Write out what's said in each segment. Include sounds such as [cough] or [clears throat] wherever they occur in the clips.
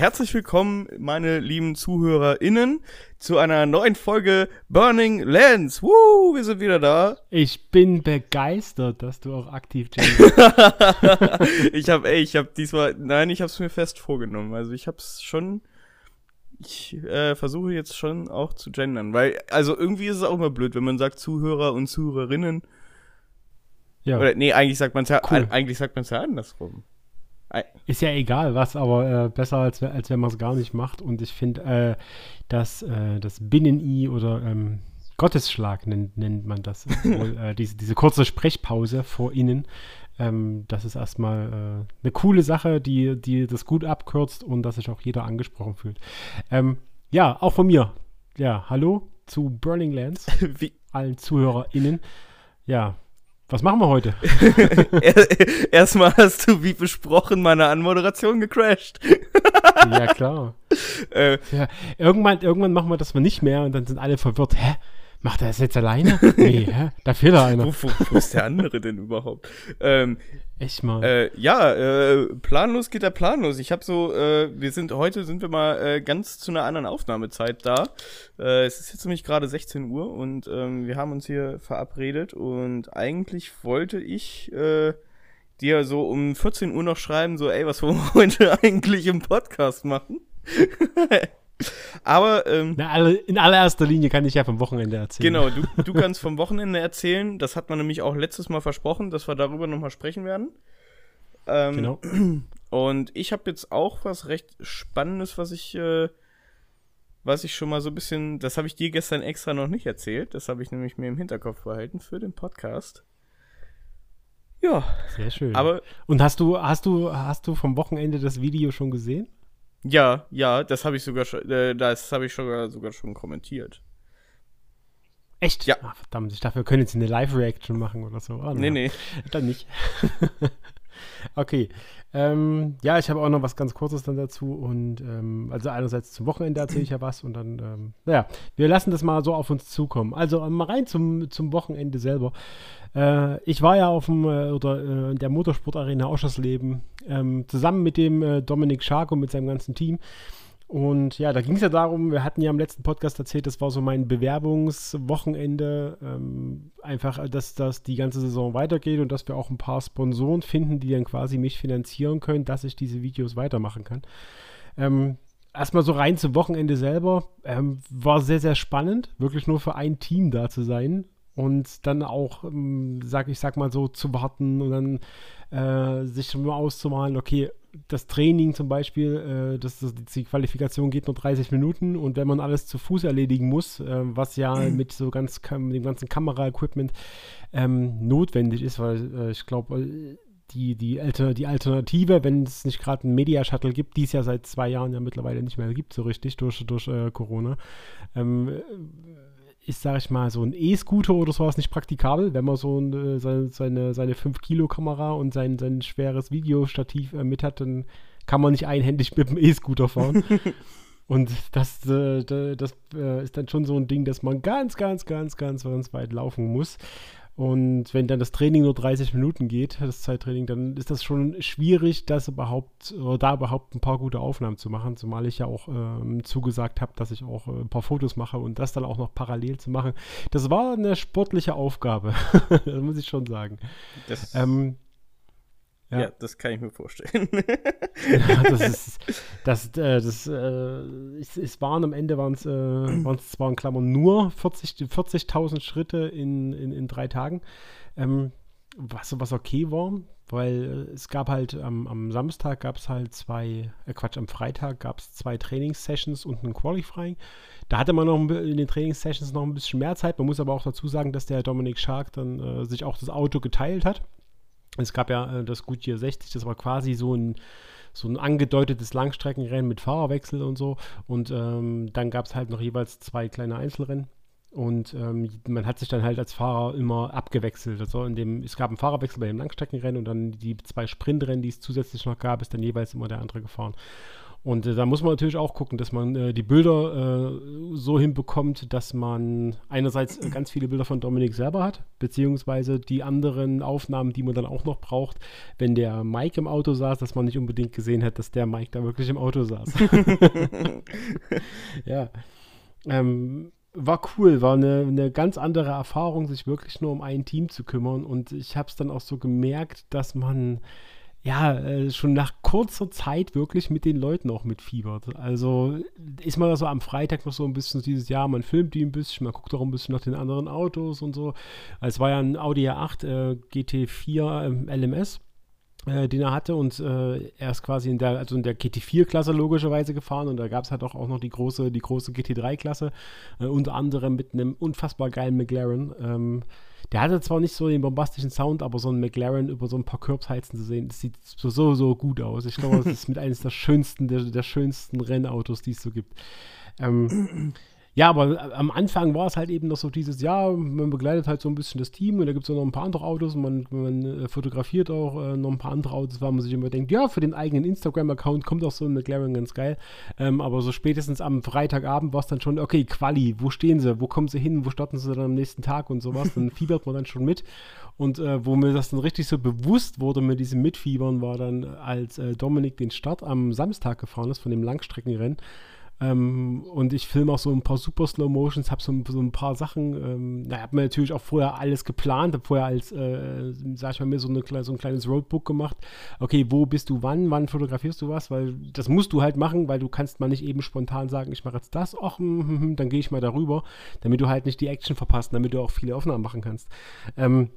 herzlich willkommen, meine lieben ZuhörerInnen, zu einer neuen Folge Burning Lands. Woo, wir sind wieder da. Ich bin begeistert, dass du auch aktiv [laughs] ich habe, ey, ich habe diesmal, nein, ich habe es mir fest vorgenommen. Also ich habe es schon, ich äh, versuche jetzt schon auch zu gendern, weil, also irgendwie ist es auch immer blöd, wenn man sagt Zuhörer und Zuhörerinnen. Ja. Oder, nee, eigentlich sagt man es ja, cool. eigentlich sagt man es ja andersrum. Ist ja egal was, aber äh, besser als, als wenn man es gar nicht macht. Und ich finde, äh, dass äh, das Binnen-I oder ähm, Gottesschlag nennt, nennt man das, [laughs] wohl, äh, diese, diese kurze Sprechpause vor Ihnen, ähm, das ist erstmal äh, eine coole Sache, die, die das gut abkürzt und dass sich auch jeder angesprochen fühlt. Ähm, ja, auch von mir. Ja, hallo zu Burning Lands, [laughs] Wie? allen ZuhörerInnen. Ja, was machen wir heute? [laughs] Erstmal hast du, wie besprochen, meine Anmoderation gecrashed. ja, klar. [laughs] Äh, ja, irgendwann, irgendwann machen wir das mal nicht mehr und dann sind alle verwirrt. Hä? Macht er das jetzt alleine? [laughs] Nee, hä? Da fehlt da einer. Wo, wo, wo ist der andere denn überhaupt? Ähm, Echt mal. Äh, ja, äh, planlos geht er planlos. Ich habe so, äh, wir sind heute sind wir mal äh, ganz zu einer anderen Aufnahmezeit da. Äh, es ist jetzt nämlich gerade 16 Uhr und ähm, wir haben uns hier verabredet und eigentlich wollte ich äh, dir so um 14 Uhr noch schreiben, so, ey, was wollen wir [laughs] heute eigentlich im Podcast machen? Aber ähm, Na, in allererster Linie kann ich ja vom Wochenende erzählen. Genau, du, [laughs] du kannst vom Wochenende erzählen. Das hat man nämlich auch letztes Mal versprochen, dass wir darüber nochmal sprechen werden. Ähm, genau. [clears throat] Und ich habe jetzt auch was recht Spannendes, was ich, äh, was ich schon mal so ein bisschen, das habe ich dir gestern extra noch nicht erzählt. Das habe ich nämlich mir im Hinterkopf behalten für den Podcast. Ja. Sehr schön. Aber und hast du, hast du, hast du vom Wochenende das Video schon gesehen? Ja, ja, das habe ich sogar schon, äh, das habe ich sogar, sogar schon kommentiert. Echt? Ja. Ach, verdammt, ich dachte, wir können jetzt eine Live-Reaction machen oder so. Oh, nee, nee. Dann nicht. [laughs] okay. Ähm, ja, ich habe auch noch was ganz Kurzes dann dazu. Und ähm, also einerseits zum Wochenende erzähle ich ja was und dann, ähm, naja, wir lassen das mal so auf uns zukommen. Also mal rein zum, zum Wochenende selber. Äh, ich war ja auf dem äh, oder äh, der Motorsportarena Oschersleben ähm, zusammen mit dem äh, Dominik Schark und mit seinem ganzen Team. Und ja, da ging es ja darum, wir hatten ja im letzten Podcast erzählt, das war so mein Bewerbungswochenende, ähm, einfach, dass das die ganze Saison weitergeht und dass wir auch ein paar Sponsoren finden, die dann quasi mich finanzieren können, dass ich diese Videos weitermachen kann. Ähm, erstmal so rein zum Wochenende selber, ähm, war sehr, sehr spannend, wirklich nur für ein Team da zu sein und dann auch, ähm, sag ich sag mal so, zu warten und dann äh, sich mal auszumalen, okay, das Training zum Beispiel, äh, das, das, die Qualifikation geht nur 30 Minuten und wenn man alles zu Fuß erledigen muss, äh, was ja mhm. mit so ganz mit dem ganzen Kameraequipment ähm, notwendig ist, weil äh, ich glaube, die, die, Alter, die Alternative, wenn es nicht gerade einen Media-Shuttle gibt, die es ja seit zwei Jahren ja mittlerweile nicht mehr gibt, so richtig durch, durch äh, Corona, ähm, ist, sag ich mal, so ein E-Scooter oder sowas nicht praktikabel, wenn man so ein, äh, seine, seine, seine 5-Kilo-Kamera und sein, sein schweres Videostativ äh, mit hat, dann kann man nicht einhändig mit dem E-Scooter fahren. [laughs] und das, äh, das äh, ist dann schon so ein Ding, dass man ganz, ganz, ganz, ganz, ganz weit laufen muss. Und wenn dann das Training nur 30 Minuten geht, das Zeittraining, dann ist das schon schwierig, das überhaupt oder da überhaupt ein paar gute Aufnahmen zu machen, zumal ich ja auch ähm, zugesagt habe, dass ich auch äh, ein paar Fotos mache und das dann auch noch parallel zu machen. Das war eine sportliche Aufgabe, [laughs] das muss ich schon sagen. Das ähm, ja. ja. das kann ich mir vorstellen. [laughs] ja, das ist, das, äh, das, äh, es, es, waren am Ende waren es, äh, waren es zwar in Klammern nur 40.000 40 Schritte in, in, in drei Tagen, ähm, was, was okay war, weil es gab halt ähm, am Samstag gab es halt zwei, äh, Quatsch, am Freitag gab es zwei Trainingssessions und ein Qualifying. Da hatte man noch in den Trainingssessions noch ein bisschen mehr Zeit. Man muss aber auch dazu sagen, dass der Dominik Schark dann äh, sich auch das Auto geteilt hat. Es gab ja äh, das Goodyear 60, das war quasi so ein, so ein angedeutetes Langstreckenrennen mit Fahrerwechsel und so. Und ähm, dann gab es halt noch jeweils zwei kleine Einzelrennen. Und ähm, man hat sich dann halt als Fahrer immer abgewechselt. Also in dem, es gab einen Fahrerwechsel bei dem Langstreckenrennen und dann die zwei Sprintrennen, die es zusätzlich noch gab, ist dann jeweils immer der andere gefahren. Und äh, da muss man natürlich auch gucken, dass man äh, die Bilder äh, so hinbekommt, dass man einerseits äh, ganz viele Bilder von Dominik selber hat, beziehungsweise die anderen Aufnahmen, die man dann auch noch braucht, wenn der Mike im Auto saß, dass man nicht unbedingt gesehen hat, dass der Mike da wirklich im Auto saß. [laughs] ja. Ähm, war cool, war eine, eine ganz andere Erfahrung, sich wirklich nur um ein Team zu kümmern. Und ich habe es dann auch so gemerkt, dass man ja, äh, schon nach kurzer Zeit wirklich mit den Leuten auch mitfiebert. Also ist man so am Freitag noch so ein bisschen dieses Jahr, man filmt die ein bisschen, man guckt auch ein bisschen nach den anderen Autos und so. Es war ja ein Audi A8 äh, GT4 äh, LMS. Äh, den er hatte und äh, er ist quasi in der, also in der GT4-Klasse logischerweise gefahren und da gab es halt auch, auch noch die große, die große GT3-Klasse, äh, unter anderem mit einem unfassbar geilen McLaren. Ähm, der hatte zwar nicht so den bombastischen Sound, aber so ein McLaren über so ein paar Curbs zu sehen, das sieht so, so, so gut aus. Ich glaube, das ist mit eines der schönsten, der, der schönsten Rennautos, die es so gibt. Ähm, ja, aber am Anfang war es halt eben noch so dieses, ja, man begleitet halt so ein bisschen das Team und da gibt es noch ein paar andere Autos und man, man äh, fotografiert auch äh, noch ein paar andere Autos, weil man sich immer denkt, ja, für den eigenen Instagram-Account kommt auch so ein McLaren ganz geil. Ähm, aber so spätestens am Freitagabend war es dann schon, okay, Quali, wo stehen sie, wo kommen sie hin, wo starten sie dann am nächsten Tag und sowas, dann [laughs] fiebert man dann schon mit. Und äh, wo mir das dann richtig so bewusst wurde mit diesem Mitfiebern, war dann, als äh, Dominik den Start am Samstag gefahren ist von dem Langstreckenrennen. Ähm, und ich filme auch so ein paar super Slow Motions, habe so, so, ein paar Sachen. Ähm, da hat mir natürlich auch vorher alles geplant, habe vorher als, äh, sag ich mal, mir so, eine, so ein kleines Roadbook gemacht. Okay, wo bist du wann? Wann fotografierst du was? Weil das musst du halt machen, weil du kannst mal nicht eben spontan sagen, ich mache jetzt das, ach, hm, hm, hm, dann gehe ich mal darüber, damit du halt nicht die Action verpasst, damit du auch viele Aufnahmen machen kannst. Ähm,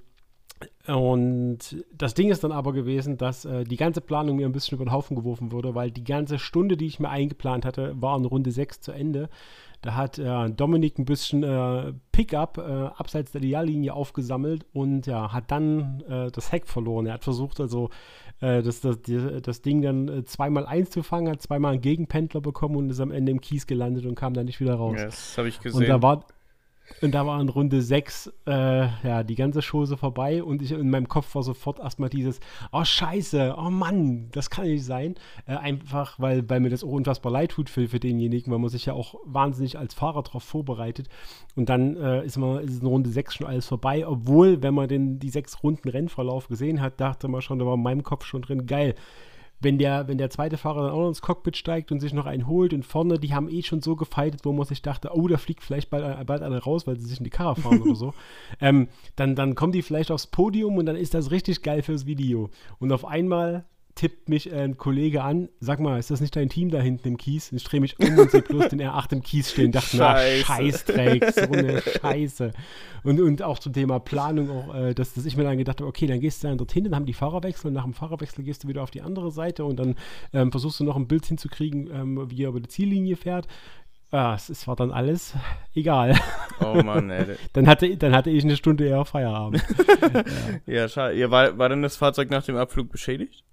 und das Ding ist dann aber gewesen, dass äh, die ganze Planung mir ein bisschen über den Haufen geworfen wurde, weil die ganze Stunde, die ich mir eingeplant hatte, war in Runde 6 zu Ende. Da hat äh, Dominik ein bisschen äh, Pickup äh, abseits der Ideallinie aufgesammelt und ja, hat dann äh, das Heck verloren. Er hat versucht also äh, das, das, das Ding dann zweimal einzufangen, hat zweimal einen Gegenpendler bekommen und ist am Ende im Kies gelandet und kam dann nicht wieder raus. Ja, das habe ich gesehen. Und da war, und da war in Runde 6 äh, ja, die ganze Chose vorbei und ich in meinem Kopf war sofort erstmal dieses, oh scheiße, oh Mann, das kann nicht sein. Äh, einfach, weil, weil mir das auch unfassbar leid tut für, für denjenigen, weil man sich ja auch wahnsinnig als Fahrer darauf vorbereitet. Und dann äh, ist, man, ist in Runde 6 schon alles vorbei, obwohl, wenn man den, die sechs Runden Rennverlauf gesehen hat, dachte man schon, da war in meinem Kopf schon drin, geil wenn der, wenn der zweite Fahrer dann auch noch ins Cockpit steigt und sich noch einen holt und vorne, die haben eh schon so gefeitet, wo man sich dachte, oh, da fliegt vielleicht bald, bald einer raus, weil sie sich in die Karre fahren oder so, [laughs] ähm, dann, dann kommen die vielleicht aufs Podium und dann ist das richtig geil fürs Video. Und auf einmal tippt mich ein Kollege an, sag mal, ist das nicht dein Team da hinten im Kies? Ich drehe mich um und sehe bloß den R8 im Kies stehen. Dachte, na, Scheißdreck, so eine [laughs] Scheiße. Und, und auch zum Thema Planung, auch, äh, dass, dass ich mir dann gedacht habe, okay, dann gehst du dann dorthin, dann haben die Fahrerwechsel und nach dem Fahrerwechsel gehst du wieder auf die andere Seite und dann ähm, versuchst du noch ein Bild hinzukriegen, ähm, wie er über die Ziellinie fährt. Ja, es, es, war dann alles egal. Oh Mann, ey. [laughs] dann, hatte, dann hatte ich eine Stunde eher Feierabend. ja. [laughs] ja, schade. Ja, war, war denn das Fahrzeug nach dem Abflug beschädigt?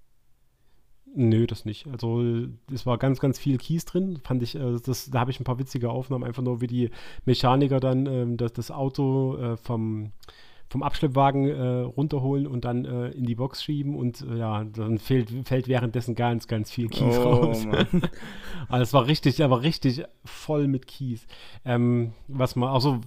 Nö, das nicht. Also es war ganz, ganz viel Kies drin. Fand ich, äh, das, da habe ich ein paar witzige Aufnahmen, einfach nur wie die Mechaniker dann ähm, das, das Auto äh, vom vom Abschleppwagen äh, runterholen und dann äh, in die Box schieben und äh, ja, dann fehlt, fällt währenddessen ganz, ganz viel Kies oh, raus. [laughs] also es war richtig, aber richtig voll mit Kies. Ähm, was man, also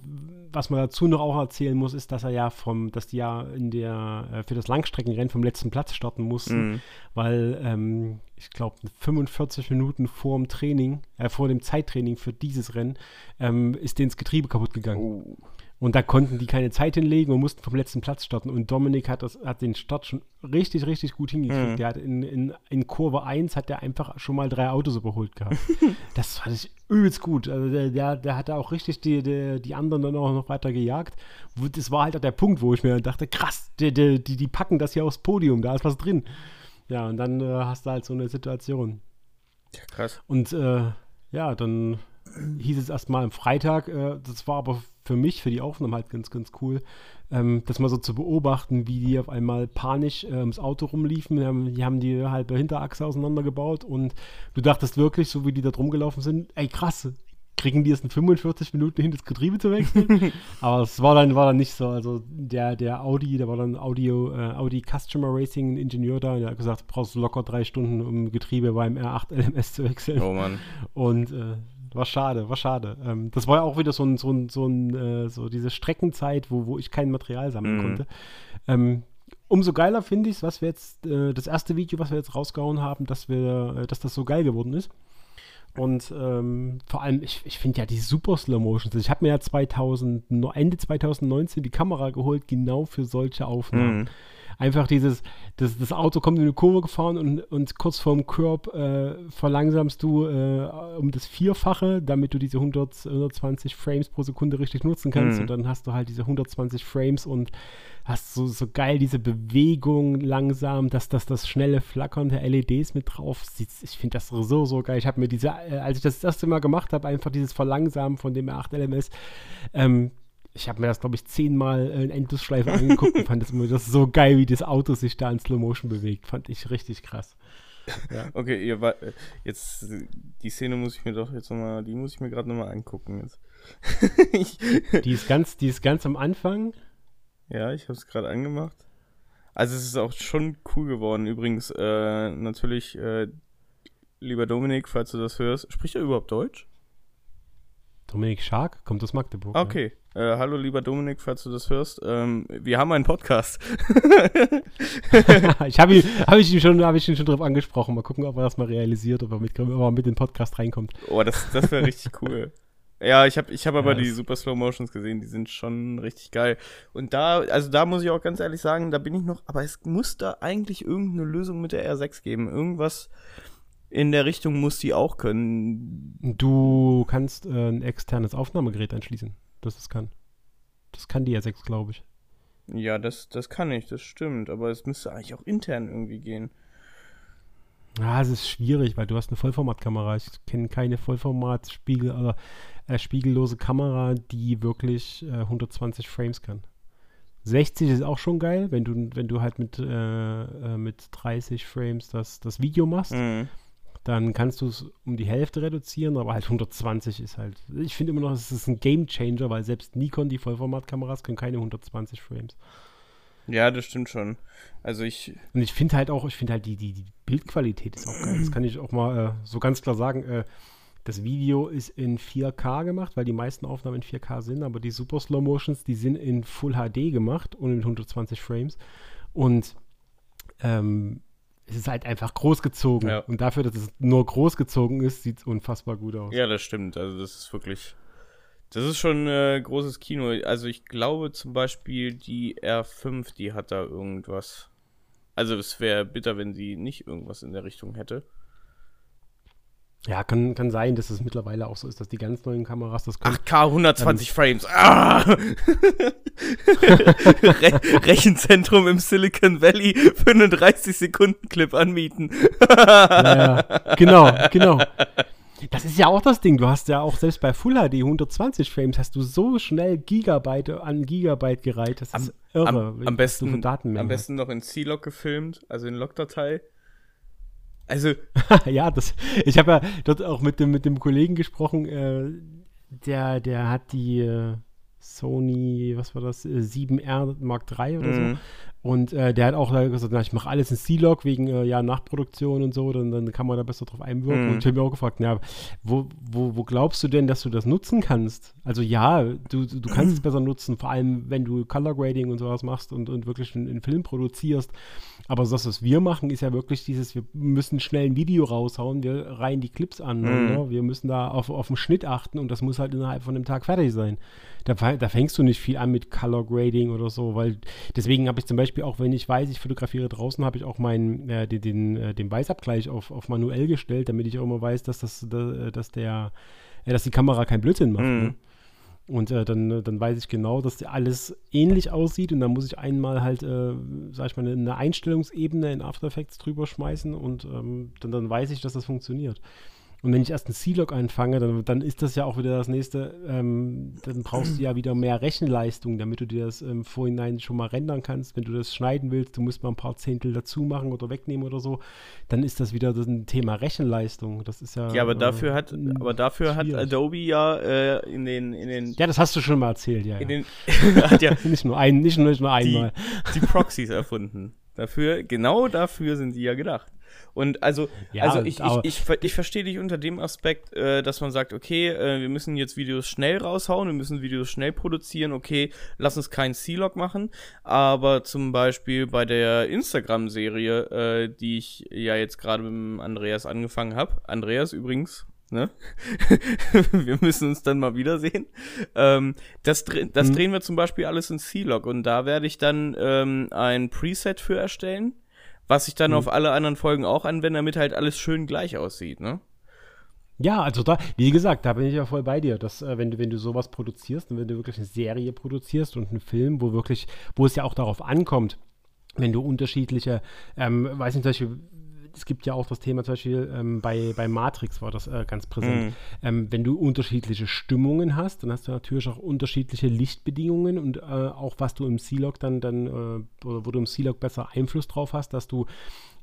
was man dazu noch auch erzählen muss, ist, dass er ja vom, dass die ja in der äh, für das Langstreckenrennen vom letzten Platz starten mussten, mhm. weil ähm, ich glaube 45 Minuten vor dem Training, äh, vor dem Zeittraining für dieses Rennen, ähm, ist denen das Getriebe kaputt gegangen. Oh. Und da konnten die keine Zeit hinlegen und mussten vom letzten Platz starten. Und Dominik hat, das, hat den Start schon richtig, richtig gut hingekriegt. Mhm. Der hat in, in, in Kurve 1 hat er einfach schon mal drei Autos überholt gehabt. [laughs] das fand ich übelst gut. Also der, der, der hat auch richtig die, die, die anderen dann auch noch weiter gejagt. Das war halt auch der Punkt, wo ich mir dachte, krass, die, die, die packen das hier aufs Podium, da ist was drin. Ja, und dann äh, hast du halt so eine Situation. Ja, krass. Und äh, ja, dann hieß es erstmal am Freitag, äh, das war aber für mich, für die Aufnahme halt ganz, ganz cool, ähm, das mal so zu beobachten, wie die auf einmal panisch äh, ums Auto rumliefen. Die haben, die haben die halbe Hinterachse auseinandergebaut und du dachtest wirklich, so wie die da drum gelaufen sind, ey krass, kriegen die es in 45 Minuten hin, das Getriebe zu wechseln. [laughs] Aber es war dann, war dann nicht so. Also der, der Audi, da war dann Audio, äh, Audi Customer Racing Ingenieur da, der hat gesagt, du brauchst locker drei Stunden, um Getriebe beim R8 LMS zu wechseln. Oh Mann. Und äh, war schade, war schade. Ähm, das war ja auch wieder so ein, so ein, so ein, äh, so diese Streckenzeit, wo, wo ich kein Material sammeln Mhm. konnte. Ähm, umso geiler finde ich es, was wir jetzt, äh, das erste Video, was wir jetzt rausgehauen haben, dass wir, äh, dass das so geil geworden ist. Und ähm, vor allem, ich, ich finde ja die super Slow Motions. Ich habe mir ja 2000, no- Ende 2019 die Kamera geholt, genau für solche Aufnahmen. Mhm. Einfach dieses, das, das Auto kommt in eine Kurve gefahren und, und kurz vorm Curb äh, verlangsamst du äh, um das Vierfache, damit du diese 100, 120 Frames pro Sekunde richtig nutzen kannst. Mhm. Und dann hast du halt diese 120 Frames und hast so, so geil diese Bewegung langsam, dass das, das schnelle Flackern der LEDs mit drauf sieht. Ich finde das so, so geil. Ich habe mir diese, äh, als ich das, das erste Mal gemacht habe, einfach dieses Verlangsamen von dem R8 LMS, ähm, ich habe mir das, glaube ich, zehnmal äh, in Endlosschleife angeguckt und fand das immer das so geil, wie das Auto sich da in Slow Motion bewegt. Fand ich richtig krass. [laughs] Okay, ihr äh, jetzt, die Szene muss ich mir doch jetzt nochmal, die muss ich mir gerade nochmal angucken jetzt. [laughs] Die ist ganz, die ist ganz am Anfang. ja, ich habe es gerade angemacht. Also es ist auch schon cool geworden. Übrigens, äh, natürlich, äh, lieber Dominik, falls du das hörst, spricht er überhaupt Deutsch? Dominik Schark kommt aus Magdeburg. ja. Äh, hallo, lieber Dominik, falls du das hörst. Ähm, wir haben einen Podcast. [laughs] ich habe ihn, hab ich ihn schon, habe ich ihn schon drauf angesprochen. Mal gucken, ob er das mal realisiert, ob er mit, ob er mit in den Podcast reinkommt. Oh, das, das wäre richtig [laughs] cool. Ja, ich habe ich hab aber Ja, die Super Slow Motions gesehen, die sind schon richtig geil. Und da, also da muss ich auch ganz ehrlich sagen, da bin ich noch, aber es muss da eigentlich irgendeine Lösung mit der R6 geben. Irgendwas in der Richtung muss die auch können. Du kannst äh, ein externes Aufnahmegerät anschließen, das es kann. Das kann die R6, glaube ich. Ja, das, das kann ich, das stimmt, aber es müsste eigentlich auch intern irgendwie gehen. Ja, es ist schwierig, weil du hast eine Vollformatkamera. Ich kenne keine Vollformat-Spiegel oder äh, spiegellose Kamera, die wirklich äh, 120 Frames kann. 60 ist auch schon geil, wenn du, wenn du halt mit, äh, äh, mit 30 Frames das, das Video machst. Mhm. Dann kannst du es um die Hälfte reduzieren, aber halt 120 ist halt. Ich finde immer noch, es ist ein Game Changer, weil selbst Nikon, die Vollformatkameras, können keine 120 Frames. Ja, das stimmt schon. Also ich, Und ich finde halt auch, ich finde halt die, die, die Bildqualität ist auch geil. Das kann ich auch mal äh, so ganz klar sagen. Äh, das Video ist in 4K gemacht, weil die meisten Aufnahmen in 4K sind, aber die Super Slow Motions, die sind in Full HD gemacht und mit 120 Frames. Und ähm, es ist halt einfach großgezogen. Ja. Und dafür, dass es nur großgezogen ist, sieht es unfassbar gut aus. Ja, das stimmt. Also das ist wirklich. Das ist schon äh, großes Kino. Also ich glaube zum Beispiel die R5, die hat da irgendwas. Also es wäre bitter, wenn sie nicht irgendwas in der Richtung hätte. Ja, kann, kann sein, dass es mittlerweile auch so ist, dass die ganz neuen Kameras das können. 8K 120 Frames. Ah! [laughs] Re Rechenzentrum im Silicon Valley für einen 30 Sekunden Clip anmieten. Ja, ja. Genau, genau. Das ist ja auch das Ding. Du hast ja auch selbst bei Full HD 120 Frames hast du so schnell Gigabyte an Gigabyte gereiht. Das ist irre. am, am besten, Datenmengen am besten noch in C-Log gefilmt, also in Logdatei. Also, [laughs] ja, das. Ich habe ja dort auch mit dem, mit dem Kollegen gesprochen. Äh, der, der hat die äh, Sony, was war das, äh, 7R Mark III oder so. mhm. Und äh, der hat auch gesagt, na, ich mache alles in C-Log wegen äh, ja, Nachproduktion und so, dann, dann kann man da besser drauf einwirken. Mhm. Und ich habe mir auch gefragt, na, wo, wo, wo glaubst du denn, dass du das nutzen kannst? Also ja, du, du kannst es [clears throat] besser nutzen, vor allem wenn du Color Grading und sowas machst und, und wirklich einen, einen Film produzierst. Aber das, was wir machen, ist ja wirklich dieses, wir müssen schnell ein Video raushauen, wir reihen die Clips an, Mhm. ne? wir müssen da auf, auf den Schnitt achten und das muss halt innerhalb von einem Tag fertig sein. Da, da fängst du nicht viel an mit Color Grading oder so, weil deswegen habe ich zum Beispiel auch, wenn ich weiß, ich fotografiere draußen, habe ich auch meinen, äh, den, den, äh, den Weißabgleich auf, auf manuell gestellt, damit ich auch immer weiß, dass das, da, dass der, äh, dass die Kamera keinen Blödsinn macht. Mhm. Ne? Und äh, dann, äh, dann weiß ich genau, dass alles ähnlich aussieht und dann muss ich einmal halt, äh, sag ich mal, eine, eine Einstellungsebene in After Effects drüber schmeißen und ähm, dann, dann weiß ich, dass das funktioniert. Und wenn ich erst einen C-Log anfange, dann, dann ist das ja auch wieder das nächste, ähm, dann brauchst du ja wieder mehr Rechenleistung, damit du dir das im Vorhinein schon mal rendern kannst. Wenn du das schneiden willst, du musst mal ein paar Zehntel dazu machen oder wegnehmen oder so, dann ist das wieder das ein Thema Rechenleistung. Das ist ja. Ja, aber dafür äh, hat, aber dafür hat Adobe ja äh, in den, in den. Ja, das hast du schon mal erzählt, ja. Ja. Den, [laughs] hat ja nicht nur ein, nicht nur, nicht nur einmal. Die, die Proxys erfunden. Dafür, genau dafür sind die ja gedacht. Und also, ja, also ich, ich, ich, ich, verstehe dich unter dem Aspekt, äh, dass man sagt, okay, äh, wir müssen jetzt Videos schnell raushauen, wir müssen Videos schnell produzieren, okay, lass uns keinen C-Log machen. Aber zum Beispiel bei der Instagram-Serie, äh, die ich ja jetzt gerade mit Andreas angefangen habe, Andreas übrigens, Ne? [laughs] wir müssen uns dann mal wiedersehen. Ähm, das, das mhm. drehen wir zum Beispiel alles in C-Log und da werde ich dann ähm, ein Preset für erstellen was ich dann mhm. auf alle anderen Folgen auch anwende, damit halt alles schön gleich aussieht, ne? Ja, also da, wie gesagt, da bin ich ja voll bei dir, dass äh, wenn du, wenn du sowas produzierst und wenn du wirklich eine Serie produzierst und einen Film, wo wirklich, wo es ja auch darauf ankommt, wenn du unterschiedliche, ähm, weiß nicht, zum Beispiel, es gibt ja auch das Thema zum Beispiel ähm, bei, bei Matrix war das äh, ganz präsent. Mhm. Ähm, wenn du unterschiedliche Stimmungen hast, dann hast du natürlich auch unterschiedliche Lichtbedingungen und äh, auch was du im C-Log dann, dann äh, oder wo du im C-Log besser Einfluss drauf hast, dass du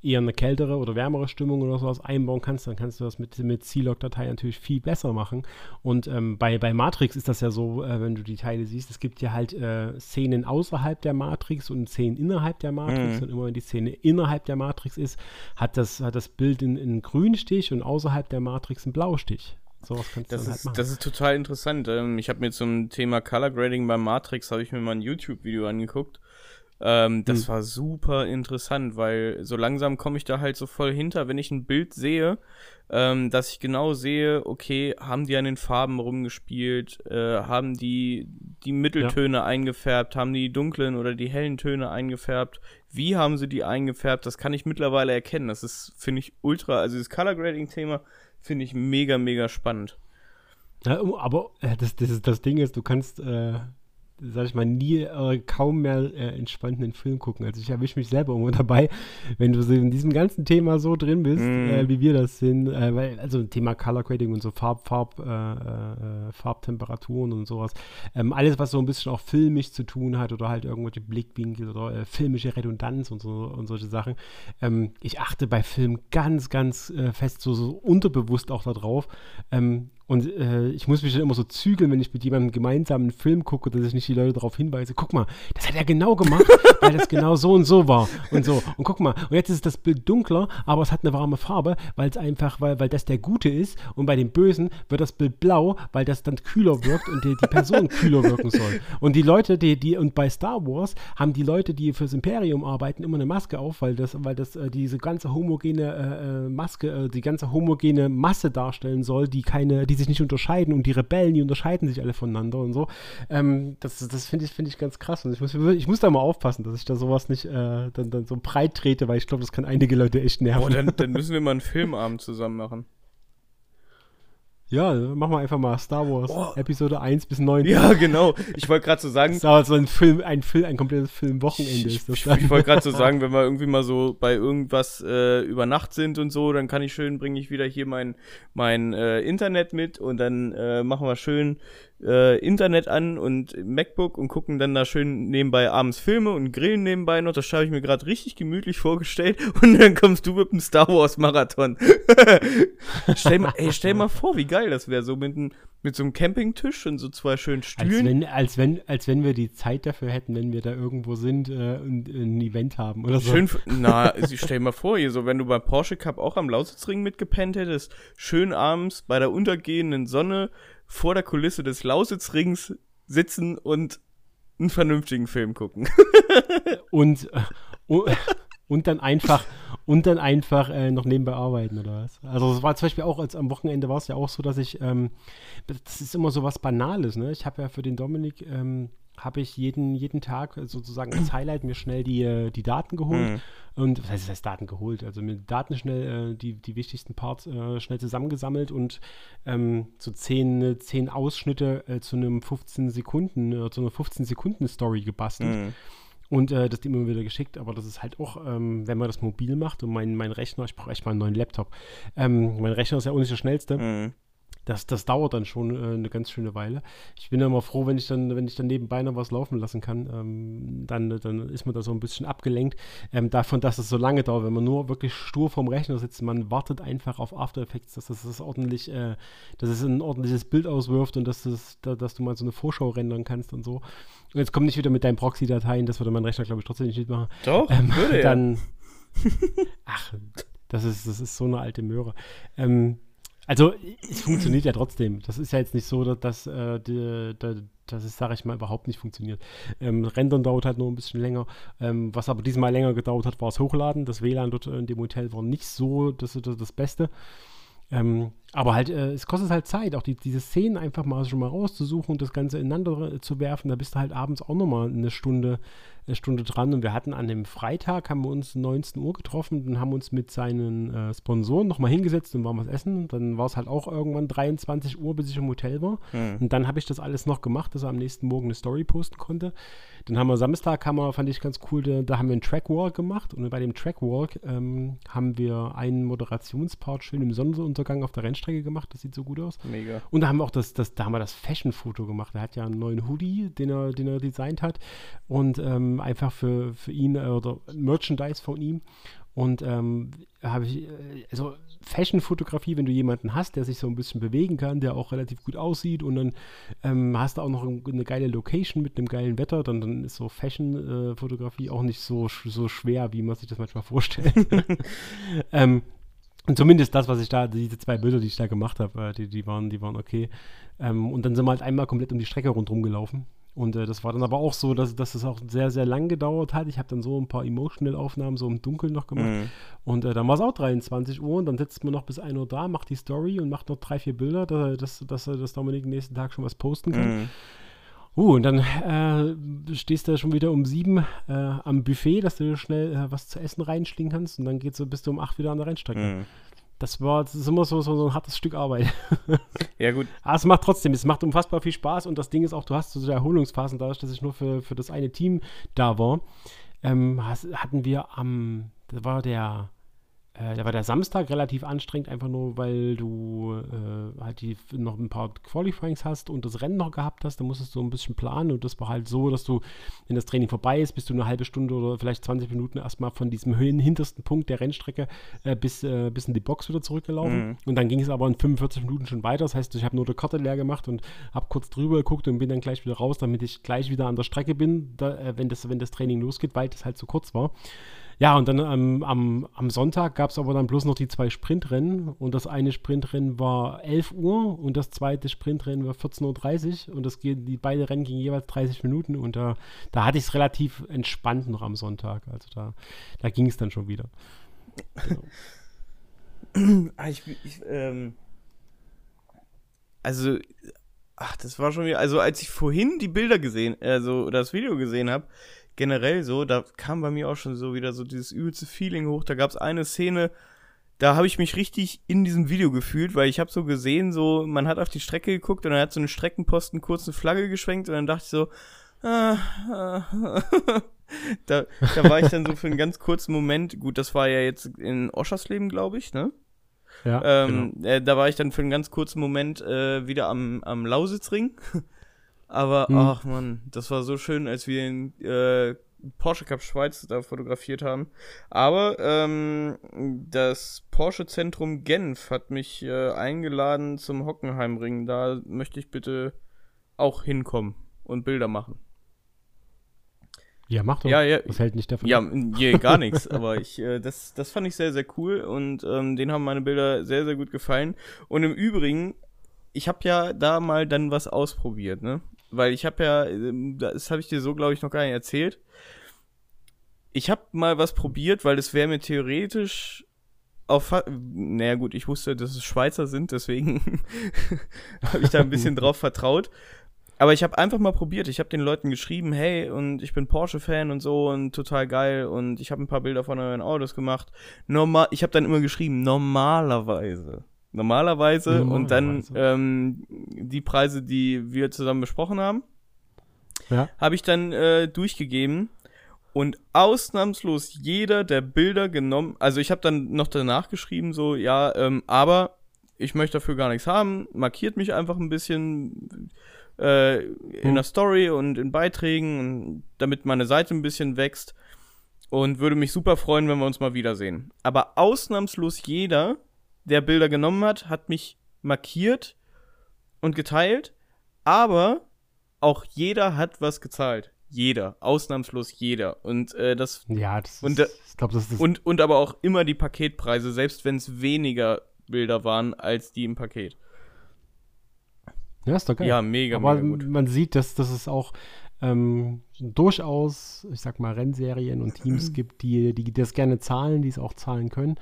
eher eine kältere oder wärmere Stimmung oder sowas einbauen kannst, dann kannst du das mit, mit C-Log-Datei natürlich viel besser machen. Und ähm, bei, bei Matrix ist das ja so, äh, wenn du die Teile siehst, es gibt ja halt äh, Szenen außerhalb der Matrix und Szenen innerhalb der Matrix. Mhm. Und immer wenn die Szene innerhalb der Matrix ist, hat das, hat das Bild einen Grünstich und außerhalb der Matrix einen Blaustich. Sowas kannst das du dann halt ist, halt machen. Das ist total interessant. Ähm, ich habe mir zum Thema Color Grading bei Matrix, habe ich mir mal ein YouTube-Video angeguckt ähm, das mhm. war super interessant, weil so langsam komme ich da halt so voll hinter, wenn ich ein Bild sehe, ähm, dass ich genau sehe, okay, haben die an den Farben rumgespielt, äh, haben die die Mitteltöne ja. eingefärbt, haben die dunklen oder die hellen Töne eingefärbt, wie haben sie die eingefärbt, das kann ich mittlerweile erkennen. Das ist, finde ich, ultra, also das Color Grading-Thema finde ich mega, mega spannend. Ja, aber äh, das, das, das Ding ist, du kannst äh, sag ich mal, nie äh, kaum mehr äh, entspannten Film gucken. Also ich erwische mich selber irgendwo [laughs] dabei, wenn du so in diesem ganzen Thema so drin bist, mm. äh, wie wir das sind, äh, weil, also Thema Color Grading und so Farb, Farb, äh, äh, Farbtemperaturen und sowas. Ähm, alles, was so ein bisschen auch filmisch zu tun hat oder halt irgendwelche Blickwinkel oder filmische Redundanz und so und solche Sachen. Ähm, ich achte bei Filmen ganz, ganz fest so, so unterbewusst auch darauf. Ähm, und äh, ich muss mich dann immer so zügeln, wenn ich mit jemandem gemeinsam einen Film gucke, dass ich nicht die Leute darauf hinweise, guck mal, das hat er genau gemacht, [laughs] weil das genau so und so war und so. Und guck mal, und jetzt ist das Bild dunkler, aber es hat eine warme Farbe, weil es einfach, weil, weil das der Gute ist und bei dem Bösen wird das Bild blau, weil das dann kühler wirkt und die, die Person [laughs] kühler wirken soll. Und die Leute, die, die, und bei Star Wars haben die Leute, die fürs Imperium arbeiten, immer eine Maske auf, weil das, weil das äh, diese ganze homogene äh, äh Maske, äh, die ganze homogene Masse darstellen soll, die keine, die sich nicht unterscheiden und die Rebellen, die unterscheiden sich alle voneinander und so. Ähm, das das finde ich, find ich ganz krass und ich muss, ich muss da mal aufpassen, dass ich da sowas nicht äh, dann, dann so breit trete, weil ich glaube, das kann einige Leute echt nerven. Boah, dann, dann müssen wir mal einen Filmabend zusammen machen. Ja, machen wir einfach mal Star Wars oh. Episode 1 bis 9. Ja, genau. Ich wollte gerade so [laughs] sagen. Star Wars so ein Film, ein Film, ein komplettes Filmwochenende ist das. Ich, ich wollte gerade so [laughs] sagen, wenn wir irgendwie mal so bei irgendwas äh, über Nacht sind und so, dann kann ich schön, bringe ich wieder hier mein, mein äh, Internet mit und dann äh, machen wir schön äh, Internet an und MacBook und gucken dann da schön nebenbei abends Filme und grillen nebenbei noch. Das habe ich mir gerade richtig gemütlich vorgestellt. [laughs] Und dann kommst du mit dem Star Wars Marathon. [laughs] stell, mal, ey, stell mal vor, wie geil das wäre. So mit, mit so einem Campingtisch und so zwei schönen Stühlen. Als wenn, als wenn, als wenn wir die Zeit dafür hätten, wenn wir da irgendwo sind äh, und ein Event haben oder so. Schön, na, stell mal vor, hier so, wenn du beim Porsche Cup auch am Lausitzring mitgepennt hättest, schön abends bei der untergehenden Sonne vor der Kulisse des Lausitzrings sitzen und einen vernünftigen Film gucken. [laughs] und, uh, und dann einfach und dann einfach äh, noch nebenbei arbeiten oder was. Also es war zum Beispiel auch, als am Wochenende war es ja auch so, dass ich, ähm, das ist immer so was Banales, ne? Ich habe ja für den Dominik ähm, habe ich jeden, jeden Tag sozusagen als Highlight mir schnell die, äh, die Daten geholt. Mhm. Und was heißt, das heißt Daten geholt? Also mir Daten schnell, äh, die, die wichtigsten Parts äh, schnell zusammengesammelt und ähm, so zehn, zehn Ausschnitte äh, zu einem 15 Sekunden, zu einer 15 Sekunden Story gebastelt. Mhm. und das immer wieder geschickt. Aber das ist halt auch, ähm, wenn man das mobil macht und mein, mein Rechner, ich brauche echt mal einen neuen Laptop. Ähm, mein Rechner ist ja auch nicht der schnellste. Mhm das, das dauert dann schon äh, eine ganz schöne Weile. Ich bin immer froh, wenn ich dann, wenn ich dann nebenbei noch was laufen lassen kann. Ähm, dann, dann ist man da so ein bisschen abgelenkt ähm, davon, dass es so lange dauert. Wenn man nur wirklich stur vorm Rechner sitzt, man wartet einfach auf After Effects, dass das, das ordentlich, äh, dass es ein ordentliches Bild auswirft und dass, das, da, dass du mal so eine Vorschau rendern kannst und so. Und jetzt komm nicht wieder mit deinen Proxy-Dateien, das würde mein Rechner, glaube ich, trotzdem nicht machen. Doch, ähm, würde [laughs] dann, [laughs] Ach, das ist, das ist so eine alte Möhre. Ähm, also, es funktioniert ja trotzdem. Das ist ja jetzt nicht so, dass, dass, äh, die, die, dass es, sage ich mal, überhaupt nicht funktioniert. Ähm, Rendern dauert halt nur ein bisschen länger. Ähm, was aber diesmal länger gedauert hat, war das Hochladen. Das WLAN dort in dem Hotel war nicht so das, das, das Beste. Ähm, aber halt, äh, es kostet halt Zeit, auch die, diese Szenen einfach mal schon mal rauszusuchen und das Ganze ineinander zu werfen. Da bist du halt abends auch nochmal eine Stunde eine Stunde dran und wir hatten an dem Freitag, haben wir uns 19 Uhr getroffen und haben uns mit seinen äh, Sponsoren nochmal hingesetzt und waren was essen. Und dann war es halt auch irgendwann 23 Uhr, bis ich im Hotel war. Mhm. Und dann habe ich das alles noch gemacht, dass er am nächsten Morgen eine Story posten konnte. Dann haben wir Samstag, haben wir, fand ich ganz cool, da, da haben wir einen Trackwalk gemacht und bei dem Trackwalk ähm, haben wir einen Moderationspart schön im Sonnenuntergang auf der Rennstrecke gemacht. Das sieht so gut aus. Mega. Und da haben wir auch das, das da haben wir das Fashion-Foto gemacht. Er hat ja einen neuen Hoodie, den er, den er designt hat. Und ähm, einfach für, für ihn äh, oder Merchandise von ihm. Und ähm, habe ich, äh, also Fashion-Fotografie, wenn du jemanden hast, der sich so ein bisschen bewegen kann, der auch relativ gut aussieht und dann ähm, hast du auch noch eine geile Location mit einem geilen Wetter, dann, dann ist so Fashion-Fotografie auch nicht so, so schwer, wie man sich das manchmal vorstellt. [laughs] ähm, und zumindest das, was ich da, diese zwei Bilder, die ich da gemacht habe, äh, die, die, waren, die waren okay. Ähm, und dann sind wir halt einmal komplett um die Strecke rundherum gelaufen. Und äh, das war dann aber auch so, dass, dass es auch sehr, sehr lang gedauert hat. Ich habe dann so ein paar Emotional-Aufnahmen so im Dunkeln noch gemacht. Mhm. Und äh, dann war es auch 23 Uhr und dann sitzt man noch bis 1 Uhr da, macht die Story und macht noch drei, vier Bilder, dass, dass, dass Dominik nächsten Tag schon was posten kann. Mhm. Uh, und dann äh, stehst du schon wieder um sieben äh, am Buffet, dass du schnell äh, was zu essen reinschlingen kannst und dann geht's, bist du um acht wieder an der Rennstrecke. Mhm das war das ist immer so, so, so ein hartes Stück Arbeit. [laughs] ja, gut. Aber es macht trotzdem, es macht unfassbar viel Spaß und das Ding ist auch, du hast so Erholungsphasen, dadurch, dass ich nur für, für das eine Team da war, ähm, hatten wir am, das war der äh, da war der Samstag relativ anstrengend, einfach nur, weil du äh, halt die, noch ein paar Qualifyings hast und das Rennen noch gehabt hast. Da musstest du ein bisschen planen und das war halt so, dass du, wenn das Training vorbei ist, bist du eine halbe Stunde oder vielleicht 20 Minuten erstmal von diesem hintersten Punkt der Rennstrecke äh, bis, äh, bis in die Box wieder zurückgelaufen. Mhm. Und dann ging es aber in 45 Minuten schon weiter. Das heißt, ich habe nur die Karte leer gemacht und habe kurz drüber geguckt und bin dann gleich wieder raus, damit ich gleich wieder an der Strecke bin, da, äh, wenn, das, wenn das Training losgeht, weil das halt so kurz war. Ja, und dann ähm, am, am Sonntag gab es aber dann bloß noch die zwei Sprintrennen und das eine Sprintrennen war 11 Uhr und das zweite Sprintrennen war 14.30 Uhr und das die beiden Rennen gingen jeweils 30 Minuten und da, da hatte ich es relativ entspannt noch am Sonntag. Also da, da ging es dann schon wieder. Genau. ah, ich, ich, ähm, also, ach, das war schon wieder, also als ich vorhin die Bilder gesehen, also das Video gesehen habe, generell so, da kam bei mir auch schon so wieder so dieses übelste Feeling hoch. Da gab es eine Szene, da habe ich mich richtig in diesem Video gefühlt, weil ich habe so gesehen, so man hat auf die Strecke geguckt und dann hat so ein Streckenposten kurz eine Flagge geschwenkt und dann dachte ich so, ah, [laughs] ah. da, da war ich dann so für einen ganz kurzen Moment, gut, das war ja jetzt in Oschersleben, glaube ich, ne? Ja, ähm, genau. äh, da war ich dann für einen ganz kurzen Moment äh, wieder am, am Lausitzring. Aber, hm. ach man, das war so schön, als wir den äh, Porsche Cup Schweiz da fotografiert haben. Aber ähm, das Porsche Zentrum Genf hat mich äh, eingeladen zum Hockenheimring. Da möchte ich bitte auch hinkommen und Bilder machen. Ja, mach doch. Ja, ja. Was hält nicht davon? Ja, nee, gar [laughs] nichts. Aber ich, äh, das, das fand ich sehr, sehr cool und ähm, denen haben meine Bilder sehr, sehr gut gefallen. Und im Übrigen, ich habe ja da mal dann was ausprobiert, ne? Weil ich habe ja, ähm, das habe ich dir so, glaube ich, noch gar nicht erzählt. Ich habe mal was probiert, weil es wäre mir theoretisch auf, naja gut, ich wusste, dass es Schweizer sind, deswegen [laughs] habe ich da ein bisschen drauf vertraut. Aber ich habe einfach mal probiert. Ich habe den Leuten geschrieben, hey, und ich bin Porsche-Fan und so und total geil und ich habe ein paar Bilder von euren Autos gemacht. Normal, ich habe dann immer geschrieben, normalerweise Normalerweise Normalerweise. und dann ähm, die Preise, die wir zusammen besprochen haben, ja. habe ich dann äh, durchgegeben. Und ausnahmslos jeder der Bilder genommen, also ich habe dann noch danach geschrieben, so, ja, ähm, aber ich möchte dafür gar nichts haben, markiert mich einfach ein bisschen äh, in hm. der Story und in Beiträgen, damit meine Seite ein bisschen wächst. Und würde mich super freuen, wenn wir uns mal wiedersehen. Aber ausnahmslos jeder, der Bilder genommen hat, hat mich markiert und geteilt. Aber auch jeder hat was gezahlt. Jeder, ausnahmslos jeder. Und äh, das. Ja, das und, ist, ich glaube, das ist. Und, und aber auch immer die Paketpreise, selbst wenn es weniger Bilder waren als die im Paket. Ja, ist doch geil. Ja, mega, aber mega gut. Man sieht, dass, dass es auch ähm, durchaus, ich sag mal, Rennserien und Teams [clears throat] gibt, die, die das gerne zahlen, die es auch zahlen können.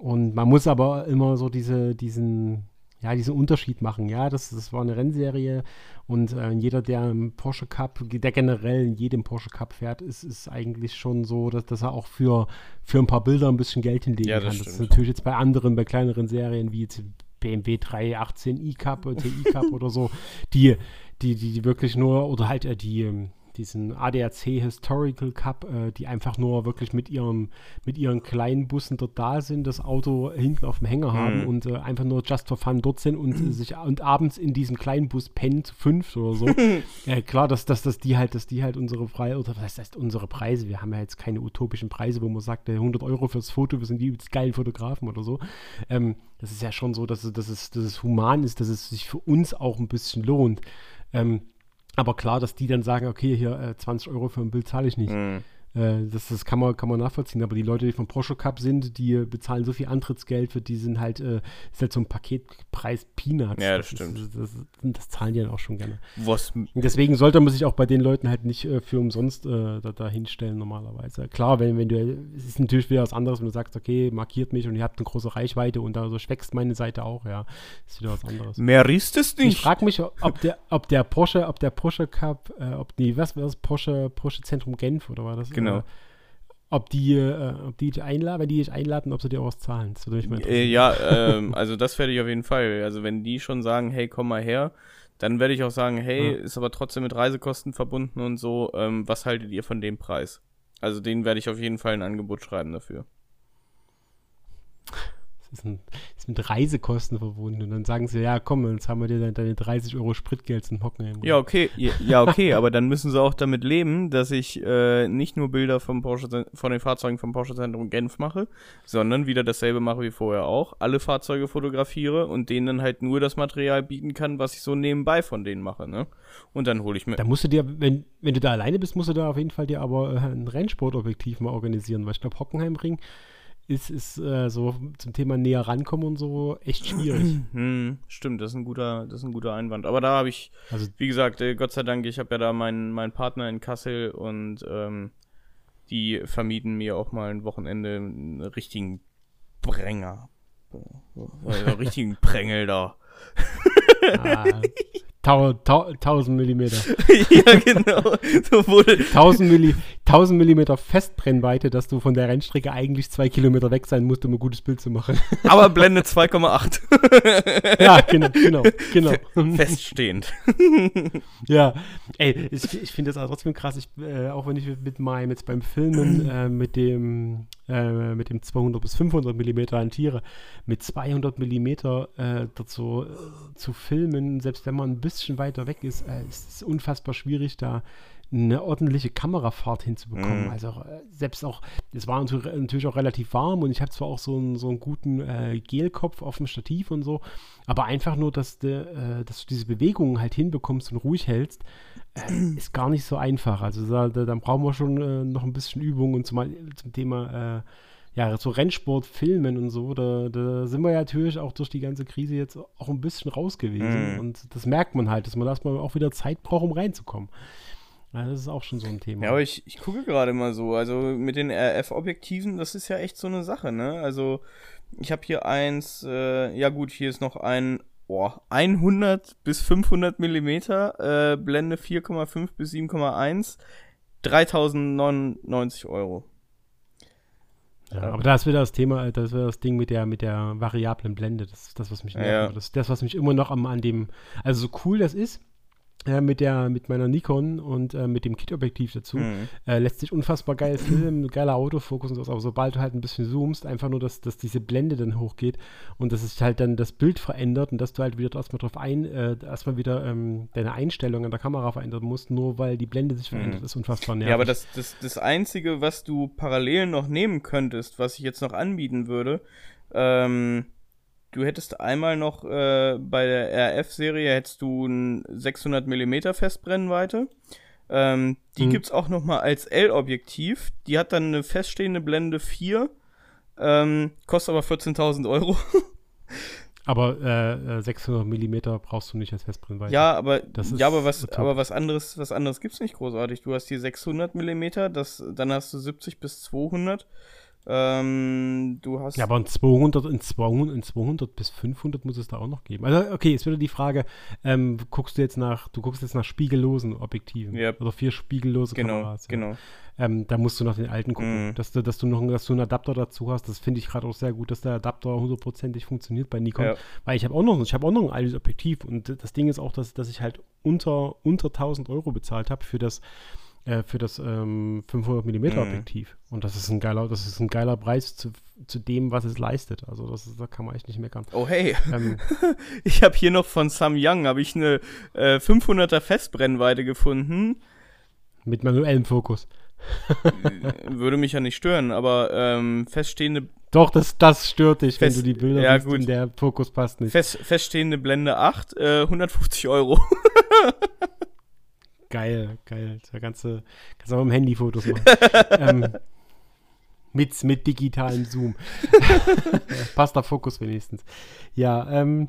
Und man muss aber immer so diese, diesen, ja, diesen Unterschied machen. Ja, das, das war eine Rennserie und äh, jeder, der im Porsche Cup, der generell in jedem Porsche Cup fährt, ist, ist eigentlich schon so, dass, dass er auch für, für ein paar Bilder ein bisschen Geld hinlegen ja, das kann. Stimmt. Das ist natürlich jetzt bei anderen, bei kleineren Serien wie jetzt BMW 318 i-Cup oder TI-Cup oder so, die, die, die wirklich nur, oder halt äh, die, ähm, diesen ADAC Historical Cup, äh, die einfach nur wirklich mit ihrem, mit ihren kleinen Bussen dort da sind, das Auto hinten auf dem Hänger haben mhm. und äh, einfach nur just for fun dort sind und äh, [clears throat] sich und abends in diesem kleinen Bus pennen zu fünf oder so. [laughs] äh, klar, dass, dass, dass die halt, dass die halt unsere Preise, oder was heißt unsere Preise, wir haben ja jetzt keine utopischen Preise, wo man sagt, 100 Euro fürs Foto, wir sind die geilen Fotografen oder so. Ähm, das ist ja schon so, dass, dass, es, dass es human ist, dass es sich für uns auch ein bisschen lohnt. Ähm, aber klar, dass die dann sagen, okay, hier äh, 20 Euro für ein Bild zahle ich nicht. Mhm. Äh, das, das kann, man, kann man nachvollziehen. Aber die Leute, die vom Porsche Cup sind, die bezahlen so viel Antrittsgeld, für die sind halt, äh, ist halt so ein Paketpreis Peanuts. Ja, das, das stimmt. Ist, das, das, zahlen die dann auch schon gerne. Was? Deswegen sollte man sich auch bei den Leuten halt nicht äh, für umsonst äh, da, da, hinstellen normalerweise. Klar, wenn, wenn du, es ist natürlich wieder was anderes, wenn du sagst, okay, markiert mich und ihr habt eine große Reichweite und da so schwächst meine Seite auch, ja, ist wieder was anderes. Mehr ist es nicht. Ich frage mich, ob der, ob der Porsche, ob der Porsche Cup, äh, ob die, was war das, Porsche, Porsche Zentrum Genf oder war das? Genau. Ob die, äh, ob die dich einladen, wenn die dich einladen, ob sie dir auch was zahlen. Das würde mich mal äh, ja, [laughs] ähm, also das werde ich auf jeden Fall. Also wenn die schon sagen, hey, komm mal her, dann werde ich auch sagen, hey, ja. ist aber trotzdem mit Reisekosten verbunden und so, ähm, was haltet ihr von dem Preis? Also den werde ich auf jeden Fall ein Angebot schreiben dafür ist, ein, ist mit Reisekosten verbunden. Und dann sagen sie, ja, komm, jetzt haben wir dir deine 30 Euro Spritgeld zum Hocken. Ja, okay, ja, okay, aber dann müssen sie auch damit leben, dass ich äh, nicht nur Bilder vom Porsche, von den Fahrzeugen vom Porsche Zentrum Genf mache, sondern wieder dasselbe mache wie vorher auch, alle Fahrzeuge fotografiere und denen dann halt nur das Material bieten kann, was ich so nebenbei von denen mache, ne? Und dann hole ich mir. Da musst du dir, wenn, wenn du da alleine bist, musst du da auf jeden Fall dir aber äh, ein Rennsportobjektiv mal organisieren, weil ich glaube, Hockenheimring ist, ist äh, so zum Thema näher rankommen und so echt schwierig. [clears throat] Hm, stimmt, das ist ein guter, das ist ein guter Einwand. Aber da habe ich, also, wie gesagt, äh, Gott sei Dank, ich habe ja da meinen, meinen Partner in Kassel und ähm, die vermieten mir auch mal ein Wochenende einen richtigen Bränger. [laughs] einen richtigen Prängel da. Ah, Tau, tau, 1000 Millimeter. [laughs] ja, genau. So wurde 1000, Milli, 1000 Millimeter Festbrennweite, dass du von der Rennstrecke eigentlich zwei Kilometer weg sein musst, um ein gutes Bild zu machen. [laughs] Aber Blende 2,8. [laughs] ja, genau, genau, genau. Feststehend. ja, ey, ich, ich finde das auch trotzdem krass. Ich, äh, auch wenn ich mit meinem, jetzt beim Filmen, äh, mit dem äh, mit dem 200 bis 500 Millimeter an Tiere, mit 200 Millimeter äh, dazu äh, zu filmen, selbst wenn man ein bisschen weiter weg ist, äh, ist es unfassbar schwierig, da eine ordentliche Kamerafahrt hinzubekommen. Mhm. Also äh, selbst auch, es war natürlich auch relativ warm und ich habe zwar auch so einen, so einen guten äh, Gelkopf auf dem Stativ und so, aber einfach nur, dass, de, äh, dass du diese Bewegungen halt hinbekommst und ruhig hältst, [clears throat] ist gar nicht so einfach. Also da, da, dann brauchen wir schon äh, noch ein bisschen Übung und zum, zum Thema äh, ja, so Rennsport, Filmen und so, da, da, sind wir ja natürlich auch durch die ganze Krise jetzt auch ein bisschen raus gewesen. Mhm. Und das merkt man halt, dass man erstmal auch wieder Zeit braucht, um reinzukommen. Ja, das ist auch schon so ein Thema. Ja, aber ich, ich gucke gerade mal so. Also mit den RF-Objektiven, das ist ja echt so eine Sache, ne? Also ich habe hier eins, äh, ja gut, hier ist noch ein oh, 100 bis 500 Millimeter, äh, Blende 4,5 bis 7,1, 3099 Euro. Ja, aber da ist wieder das Thema, das ist wieder das Ding mit der, mit der variablen Blende. Das ist das, was mich nervt. Ja. Das ist das, was mich immer noch am, an dem, also so cool das ist, äh, mit der mit meiner Nikon und äh, mit dem Kit-Objektiv dazu. Mhm. Äh, lässt sich unfassbar geil filmen, [clears throat] geiler Autofokus und so. Aber sobald du halt ein bisschen zoomst, einfach nur, dass, dass diese Blende dann hochgeht und dass sich halt dann das Bild verändert und dass du halt wieder erstmal drauf ein, äh, erstmal wieder ähm, deine Einstellung an der Kamera verändern musst, nur weil die Blende sich verändert, mhm. ist unfassbar nervig. Ja, aber das, das, das Einzige, was du parallel noch nehmen könntest, was ich jetzt noch anbieten würde, ähm, du hättest einmal noch äh, bei der RF-Serie hättest du ein 600 mm Festbrennweite. Ähm, die hm. gibt's auch noch mal als L-Objektiv. Die hat dann eine feststehende Blende 4, ähm, kostet aber 14.000 Euro. [laughs] aber äh, 600 äh, mm brauchst du nicht als Festbrennweite. Ja, aber ja, aber was, aber was anderes, was anderes gibt's nicht großartig. Du hast hier 600 mm, das, dann hast du 70 bis 200 ähm, du hast. Ja, aber in 200, in 200, in 200 bis 500 muss es da auch noch geben. Also, okay, jetzt wieder die Frage: ähm, guckst du jetzt nach, du guckst jetzt nach spiegellosen Objektiven yep. oder vier spiegellose genau, Kameras. Ja. Genau. Ähm, da musst du nach den alten gucken, mm. dass, du, dass du noch dass du einen Adapter dazu hast. Das finde ich gerade auch sehr gut, dass der Adapter hundertprozentig funktioniert bei Nikon. Ja. Weil ich habe auch noch, ich habe auch noch ein altes Objektiv und das Ding ist auch, dass, dass ich halt unter, unter 1000 Euro bezahlt habe für das äh, für das ähm, 500 mm mhm. Objektiv. Und das ist ein geiler, das ist ein geiler Preis zu, zu dem, was es leistet. Also das ist, da kann man echt nicht meckern. Oh hey, ähm, [laughs] ich habe hier noch von Samyang habe ich eine äh, 500er Festbrennweite gefunden. Mit manuellem Fokus. Würde mich ja nicht stören, aber ähm, feststehende. Doch, das, das stört dich, Fest, wenn du die Bilder ja, siehst der Fokus passt nicht. Fest, feststehende Blende 8, äh, 150 Euro. [laughs] Geil, geil. Da kannst du, kannst du auch mit dem Handy Fotos machen. [laughs] ähm, mit, mit digitalem Zoom. [laughs] Passt der Fokus wenigstens. Ja, ähm,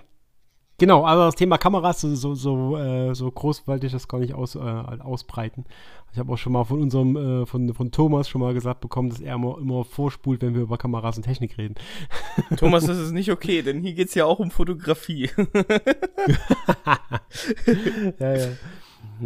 genau, aber das Thema Kameras, so, so, so, äh, so groß wollte ich das gar nicht aus, äh, ausbreiten. Ich habe auch schon mal von unserem, äh, von, von Thomas schon mal gesagt bekommen, dass er immer, immer vorspult, wenn wir über Kameras und Technik reden. [laughs] Thomas, das ist nicht okay, denn hier geht es ja auch um Fotografie. ja, ja.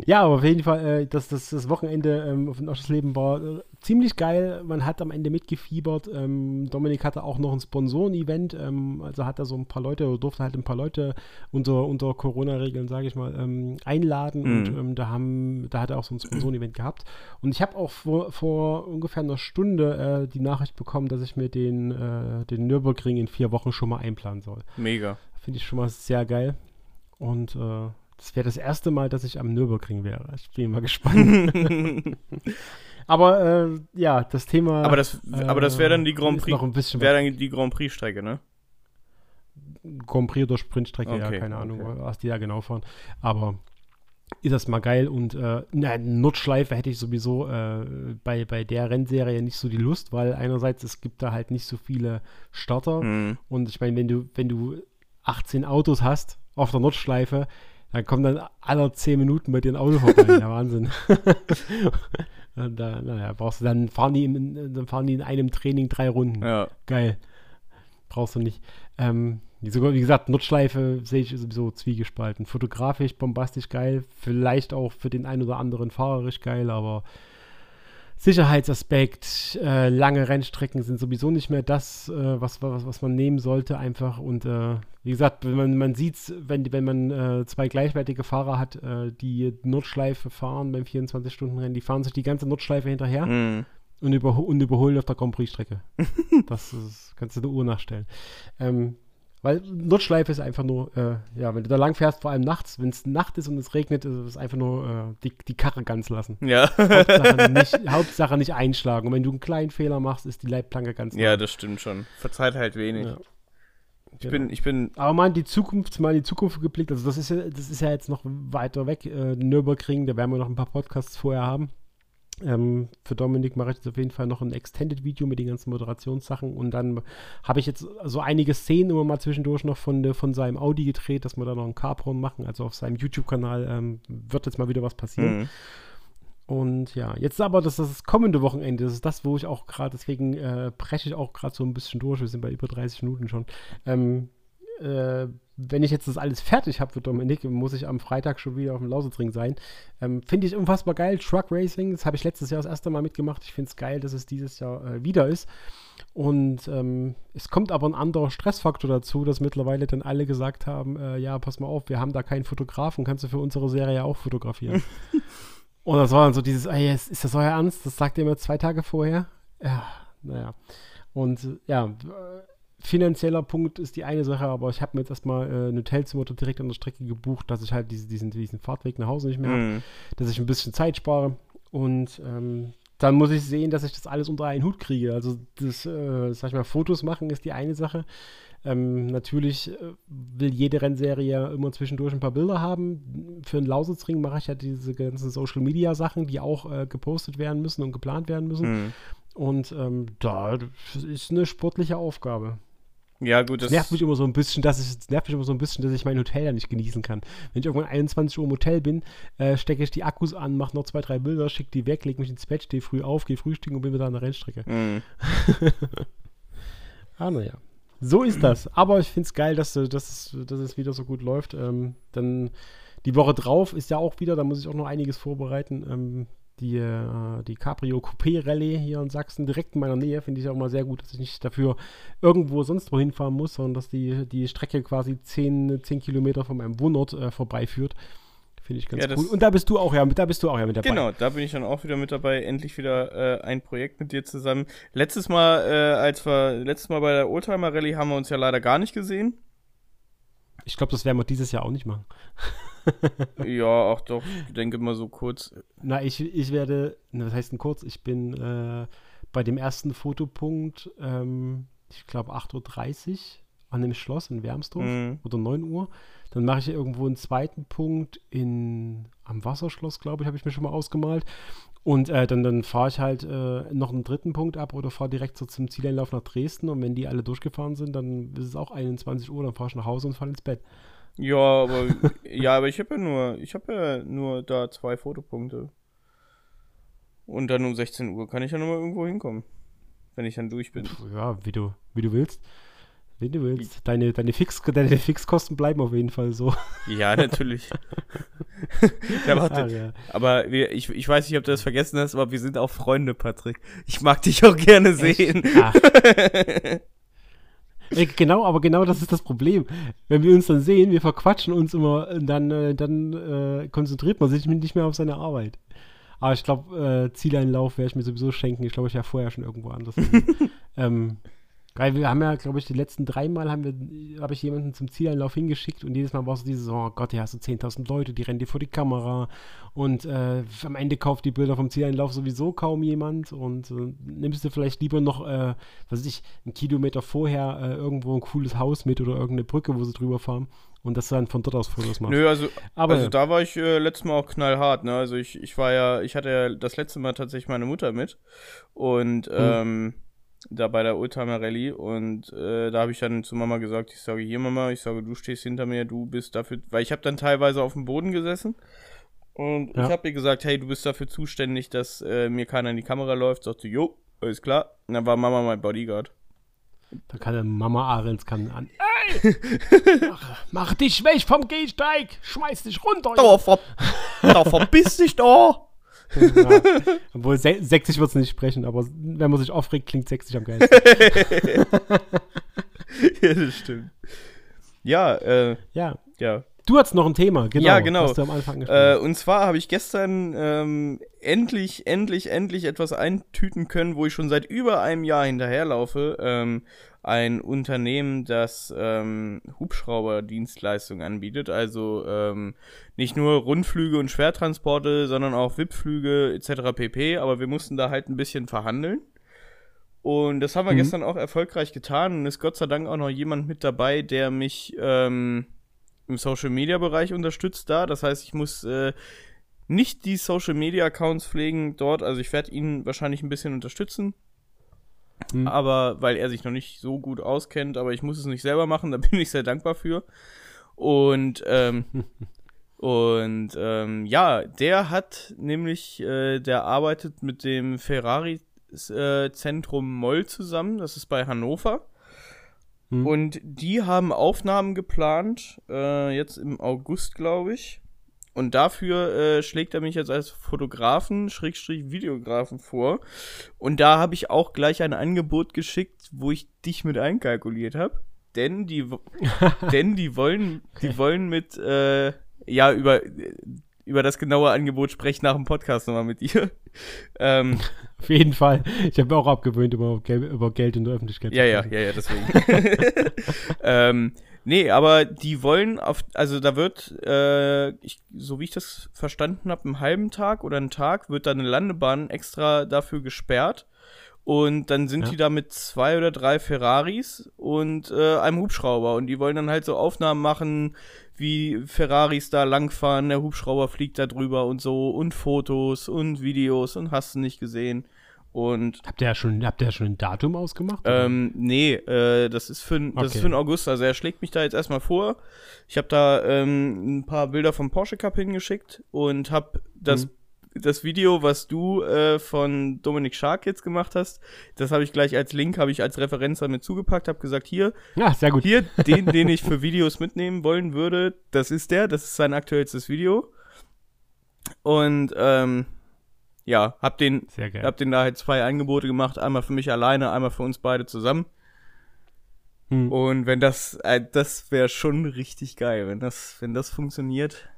Ja, aber auf jeden Fall, äh, das, das, das Wochenende ähm, auf dem Leben war äh, ziemlich geil. Man hat am Ende mitgefiebert. Ähm, Dominik hatte auch noch ein Sponsoren-Event. Ähm, also hat er so ein paar Leute, durfte halt ein paar Leute unter, unter Corona-Regeln, sage ich mal, ähm, einladen. Mhm. Und ähm, da, haben, da hat er auch so ein Sponsoren-Event gehabt. Und ich habe auch vor, vor ungefähr einer Stunde äh, die Nachricht bekommen, dass ich mir den, äh, den Nürburgring in vier Wochen schon mal einplanen soll. Mega. Finde ich schon mal sehr geil. Und äh, das wäre das erste Mal, dass ich am Nürburgring wäre. Ich bin mal gespannt. [laughs] [laughs] aber äh, ja, das Thema. Aber das, äh, aber das wäre dann die Grand Prix. Noch ein bisschen wäre dann die Grand Prix Strecke, ne? Grand Prix oder Sprintstrecke, okay, ja, keine okay. Ahnung, was die da genau fahren. Aber ist das mal geil und äh, eine Notschleife hätte ich sowieso äh, bei, bei der Rennserie nicht so die Lust, weil einerseits es gibt da halt nicht so viele Starter mhm. und ich meine, wenn du, wenn du 18 Autos hast auf der Notschleife, dann kommen dann alle zehn Minuten bei dir ein Auto vorbei. ja, Wahnsinn. [laughs] Und da, naja, brauchst du dann fahren die in, dann fahren die in einem Training drei Runden. Ja. Geil. Brauchst du nicht. Ähm, sogar, wie gesagt, Notschleife sehe ich sowieso zwiegespalten. Fotografisch, bombastisch geil. Vielleicht auch für den einen oder anderen fahrerisch geil, aber Sicherheitsaspekt, äh, lange Rennstrecken sind sowieso nicht mehr das, äh, was, was, was man nehmen sollte, einfach. Und äh, wie gesagt, wenn man, man sieht wenn, wenn man äh, zwei gleichwertige Fahrer hat, äh, die Notschleife fahren beim 24-Stunden-Rennen, die fahren sich die ganze Notschleife hinterher mm. und, überho und überholen auf der Grand Prix-Strecke. [laughs] das ist, kannst du der Uhr nachstellen. Ähm, weil Notschleife ist einfach nur, äh, ja, wenn du da lang fährst, vor allem nachts, wenn es Nacht ist und es regnet, ist es einfach nur äh, die, die Karre ganz lassen. Ja. Hauptsache [laughs] nicht, Hauptsache nicht einschlagen. Und wenn du einen kleinen Fehler machst, ist die Leitplanke ganz lang. Ja, das stimmt schon. Verzeiht halt wenig. Ja. Ich genau. bin, ich bin. Aber mal in die Zukunft, mal in die Zukunft geblickt. Also das ist ja, das ist ja jetzt noch weiter weg, äh, Nürburgring. Da werden wir noch ein paar Podcasts vorher haben. Ähm, für Dominik mache ich jetzt auf jeden Fall noch ein Extended-Video mit den ganzen Moderationssachen und dann habe ich jetzt so einige Szenen immer mal zwischendurch noch von, von seinem Audi gedreht, dass wir da noch einen Carpron machen. Also auf seinem YouTube-Kanal ähm, wird jetzt mal wieder was passieren. Mhm. Und ja, jetzt aber das, das kommende Wochenende, das ist das, wo ich auch gerade, deswegen äh, breche ich auch gerade so ein bisschen durch. Wir sind bei über 30 Minuten schon. Ähm, äh, wenn ich jetzt das alles fertig habe für Dominik, muss ich am Freitag schon wieder auf dem Lausitzring sein. Ähm, finde ich unfassbar geil. Truck Racing, das habe ich letztes Jahr das erste Mal mitgemacht. Ich finde es geil, dass es dieses Jahr äh, wieder ist. Und ähm, es kommt aber ein anderer Stressfaktor dazu, dass mittlerweile dann alle gesagt haben, äh, ja, pass mal auf, wir haben da keinen Fotografen, kannst du für unsere Serie auch fotografieren. [laughs] Und das war dann so dieses, ey, ist das euer Ernst? Das sagt ihr mir zwei Tage vorher? Ja, naja. Und ja, finanzieller Punkt ist die eine Sache, aber ich habe mir jetzt erstmal äh, ein Hotelzimmer direkt an der Strecke gebucht, dass ich halt diese, diesen, diesen Fahrtweg nach Hause nicht mehr mhm. habe, dass ich ein bisschen Zeit spare und ähm, dann muss ich sehen, dass ich das alles unter einen Hut kriege. Also das, äh, sag ich mal, Fotos machen ist die eine Sache. Ähm, natürlich äh, will jede Rennserie immer zwischendurch ein paar Bilder haben. Für den Lausitzring mache ich ja diese ganzen Social Media Sachen, die auch äh, gepostet werden müssen und geplant werden müssen. Mhm. Und ähm, da ist eine sportliche Aufgabe. Ja, gut, das, nervt mich immer so ein bisschen, dass ich, nervt mich immer so ein bisschen, dass ich mein Hotel ja nicht genießen kann. Wenn ich irgendwann 21 Uhr im Hotel bin, äh, stecke ich die Akkus an, mache noch zwei, drei Bilder, schicke die weg, lege mich ins Bett, stehe früh auf, gehe frühstücken und bin wieder an der Rennstrecke. Mhm. [laughs] ah, naja. So ist das. Aber ich finde es geil, dass, dass, dass es wieder so gut läuft. Ähm, dann die Woche drauf ist ja auch wieder, da muss ich auch noch einiges vorbereiten. Ähm, die, äh, die Cabrio Coupé Rallye hier in Sachsen, direkt in meiner Nähe, finde ich auch mal sehr gut, dass ich nicht dafür irgendwo sonst wohin fahren muss, sondern dass die, die Strecke quasi 10, 10 Kilometer von meinem Wohnort äh, vorbeiführt. Finde ich ganz ja, cool. Und da bist du auch ja mit, da bist du auch ja mit dabei. Genau, da bin ich dann auch wieder mit dabei. Endlich wieder äh, ein Projekt mit dir zusammen. Letztes Mal, äh, als wir letztes Mal bei der Oldtimer Rallye haben wir uns ja leider gar nicht gesehen. Ich glaube, das werden wir dieses Jahr auch nicht machen. [laughs] [laughs] ja, auch doch, ich denke mal so kurz. Na, ich, ich werde, was heißt denn kurz? Ich bin äh, bei dem ersten Fotopunkt, ähm, ich glaube 8.30 Uhr an dem Schloss in Wermsdorf mhm. oder 9 Uhr. Dann mache ich irgendwo einen zweiten Punkt in, am Wasserschloss, glaube ich, habe ich mir schon mal ausgemalt. Und äh, dann, dann fahre ich halt äh, noch einen dritten Punkt ab oder fahre direkt so zum Zieleinlauf nach Dresden. Und wenn die alle durchgefahren sind, dann ist es auch 21 Uhr, dann fahre ich nach Hause und falle ins Bett. Ja, aber ja, aber ich habe ja nur, ich habe ja nur da zwei Fotopunkte. Und dann um 16 Uhr kann ich ja nochmal irgendwo hinkommen, wenn ich dann durch bin. Ja, wie du, wie du willst. Wie du willst. Deine, deine, Fix, deine Fixkosten bleiben auf jeden Fall so. Ja, natürlich. [laughs] ja, warte. Ah, ja. Aber wir, ich, ich weiß nicht, ob du das vergessen hast, aber wir sind auch Freunde, Patrick. Ich mag dich auch gerne sehen. [laughs] Genau, aber genau das ist das Problem. Wenn wir uns dann sehen, wir verquatschen uns immer, dann, äh, dann äh, konzentriert man sich nicht mehr auf seine Arbeit. Aber ich glaube, äh, Zieleinlauf werde ich mir sowieso schenken. Ich glaube, ich war vorher schon irgendwo anders. [laughs] ähm, Geil, wir haben ja, glaube ich, die letzten haben wir, habe ich jemanden zum Zieleinlauf hingeschickt und jedes Mal war es dieses, oh Gott, hier hast du 10.000 Leute, die rennen dir vor die Kamera und äh, am Ende kauft die Bilder vom Zieleinlauf sowieso kaum jemand und äh, nimmst du vielleicht lieber noch, äh, was weiß ich, einen Kilometer vorher äh, irgendwo ein cooles Haus mit oder irgendeine Brücke, wo sie drüber fahren und das dann von dort aus Fotos machst. Nö, also, Aber, also da war ich äh, letztes Mal auch knallhart, ne, also ich, ich war ja, ich hatte ja das letzte Mal tatsächlich meine Mutter mit und, mhm. ähm, da bei der Oldtimer Rallye und äh, da habe ich dann zu Mama gesagt, ich sage hier Mama, ich sage, du stehst hinter mir, du bist dafür, weil ich habe dann teilweise auf dem Boden gesessen und ja. ich habe ihr gesagt, hey, du bist dafür zuständig, dass äh, mir keiner in die Kamera läuft. Sagte, jo, alles klar. Und dann war Mama mein Bodyguard. Da kann der Mama Ahrens kann an. [laughs] Ey! mach, mach, dich weg vom Gehsteig! Schmeiß dich runter! Da, ver, da verbiss dich doch! [laughs] [laughs] Ja. Obwohl sächsisch wird es nicht sprechen, aber wenn man sich aufregt, klingt sächsisch am geilsten. [laughs] ja, das stimmt. Ja, äh, ja. Ja. Du hast noch ein Thema, genau. Ja, genau. du am Anfang äh, und zwar habe ich gestern ähm, endlich, endlich, endlich etwas eintüten können, wo ich schon seit über einem Jahr hinterherlaufe. Ähm, ein Unternehmen, das ähm, Hubschrauberdienstleistungen anbietet, also ähm, nicht nur Rundflüge und Schwertransporte, sondern auch VIP-Flüge etc. pp. Aber wir mussten da halt ein bisschen verhandeln. Und das haben wir mhm. gestern auch erfolgreich getan und ist Gott sei Dank auch noch jemand mit dabei, der mich ähm, im Social Media Bereich unterstützt da. Das heißt, ich muss äh, nicht die Social Media Accounts pflegen dort. Also ich werde ihn wahrscheinlich ein bisschen unterstützen. Hm. Aber weil er sich noch nicht so gut auskennt, aber ich muss es nicht selber machen, [laughs] da bin ich sehr dankbar für. Und ähm, [laughs] und ähm, ja, der hat nämlich, äh, der arbeitet mit dem Ferrari äh, Zentrum Moll zusammen. Das ist bei Hannover. Hm. Und die haben Aufnahmen geplant, äh, jetzt im August, glaube ich. Und dafür äh, schlägt er mich jetzt als Fotografen, Schrägstrich Videografen vor. Und da habe ich auch gleich ein Angebot geschickt, wo ich dich mit einkalkuliert habe. Denn die, [laughs] denn die wollen, die wollen mit, äh, ja, über, über das genaue Angebot sprechen nach dem Podcast nochmal mit dir. [laughs] ähm, [laughs] Auf jeden Fall. Ich habe auch abgewöhnt, über, über Geld in der Öffentlichkeit ja, zu sprechen. Ja, ja, ja, deswegen. [laughs] ähm, Nee, aber die wollen auf, also da wird, äh, ich, so wie ich das verstanden habe, einen halben Tag oder einen Tag wird da eine Landebahn extra dafür gesperrt. Und dann sind ja. die da mit zwei oder drei Ferraris und äh, einem Hubschrauber. Und die wollen dann halt so Aufnahmen machen, wie Ferraris da langfahren, der Hubschrauber fliegt da drüber und so und Fotos und Videos und hast du nicht gesehen. Und habt ihr ja schon, habt ihr ja schon ein Datum ausgemacht? Ähm, nee, äh, das ist für das okay. ist für den August. Also er schlägt mich da jetzt erstmal vor. Ich habe da ähm, ein paar Bilder vom Porsche Cup hingeschickt und habe das mhm. Das Video, was du äh, von Dominik Schark jetzt gemacht hast, das habe ich gleich als Link, habe ich als Referenz damit zugepackt, habe gesagt, hier, ja, sehr gut. hier, [laughs] den, den ich für Videos mitnehmen wollen würde, das ist der, das ist sein aktuellstes Video. Und ähm, ja, hab den, hab den da halt zwei Angebote gemacht, einmal für mich alleine, einmal für uns beide zusammen. Hm. Und wenn das, äh, das wäre schon richtig geil, wenn das, wenn das funktioniert.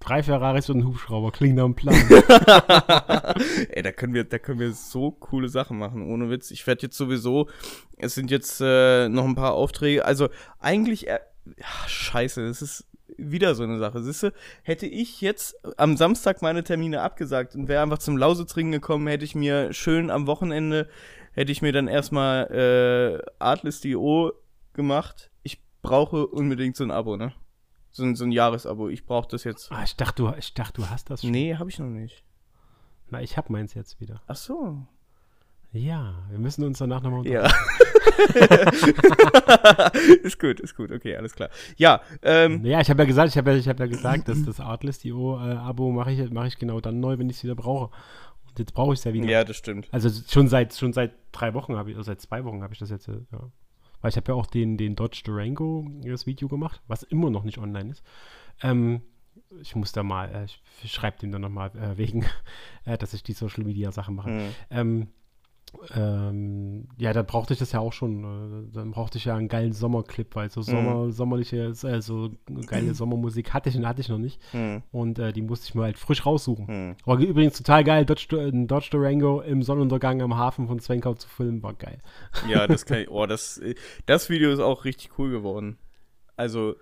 Drei Ferraris und ein Hubschrauber, klingt am Plan. [laughs] [laughs] Ey, da können wir, da können wir so coole Sachen machen, ohne Witz. Ich werde jetzt sowieso, es sind jetzt äh, noch ein paar Aufträge, also eigentlich, äh, ja, scheiße, es ist wieder so eine Sache. Siehste, hätte ich jetzt am Samstag meine Termine abgesagt und wäre einfach zum Lausitzringen gekommen, hätte ich mir schön am Wochenende, hätte ich mir dann erstmal äh, Artlist.io gemacht. Ich brauche unbedingt so ein Abo, ne? So ein, so ein Jahresabo. Ich brauche das jetzt. Ah, ich dachte, du, ich dachte, du hast das schon. Nee, habe ich noch nicht. Na, ich habe meins jetzt wieder. Ach so. Ja, wir müssen uns danach nochmal unterhalten. Ja. [laughs] ist gut, ist gut, okay, alles klar. Ja, ähm, Ja, ich habe ja gesagt, ich habe ja, hab ja gesagt, dass das Artlist.io-Abo mache ich, mach ich genau dann neu, wenn ich es wieder brauche. Und jetzt brauche ich es ja wieder. Ja, das stimmt. Also schon seit, schon seit drei Wochen habe ich, oder seit zwei Wochen habe ich das jetzt, ja. Weil ich habe ja auch den, den Dodge Durango, das Video gemacht, was immer noch nicht online ist. Ähm, ich muss da mal, äh, ich schreibe dem dann nochmal äh, wegen, [laughs] äh, dass ich die Social Media Sachen mache. Mhm. Ähm, ähm, ja, da brauchte ich das ja auch schon. Äh, dann brauchte ich ja einen geilen Sommerclip, weil so mhm. Sommer, mhm. sommerliche, äh, so geile [clears throat] Sommermusik hatte ich und hatte ich noch nicht. Mhm. Und äh, die musste ich mir halt frisch raussuchen. Mhm. Aber übrigens total geil, Dodge, Dodge Durango im Sonnenuntergang am Hafen von Zwenkau zu filmen, war geil. Ja, das [laughs] kann ich, oh, das, das Video ist auch richtig cool geworden. Also,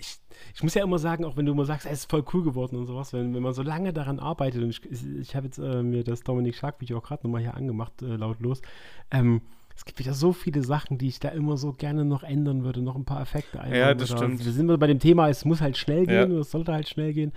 ich, ich muss ja immer sagen, auch wenn du immer sagst, es ist voll cool geworden und sowas, wenn, wenn man so lange daran arbeitet, und ich, ich habe jetzt äh, mir das Dominik Shark-Video auch gerade nochmal hier angemacht, äh, lautlos, ähm, es gibt wieder so viele Sachen, die ich da immer so gerne noch ändern würde, noch ein paar Effekte einbauen. Ja, das stimmt. Wir sind bei dem Thema, es muss halt schnell gehen, ja. oder es sollte halt schnell gehen.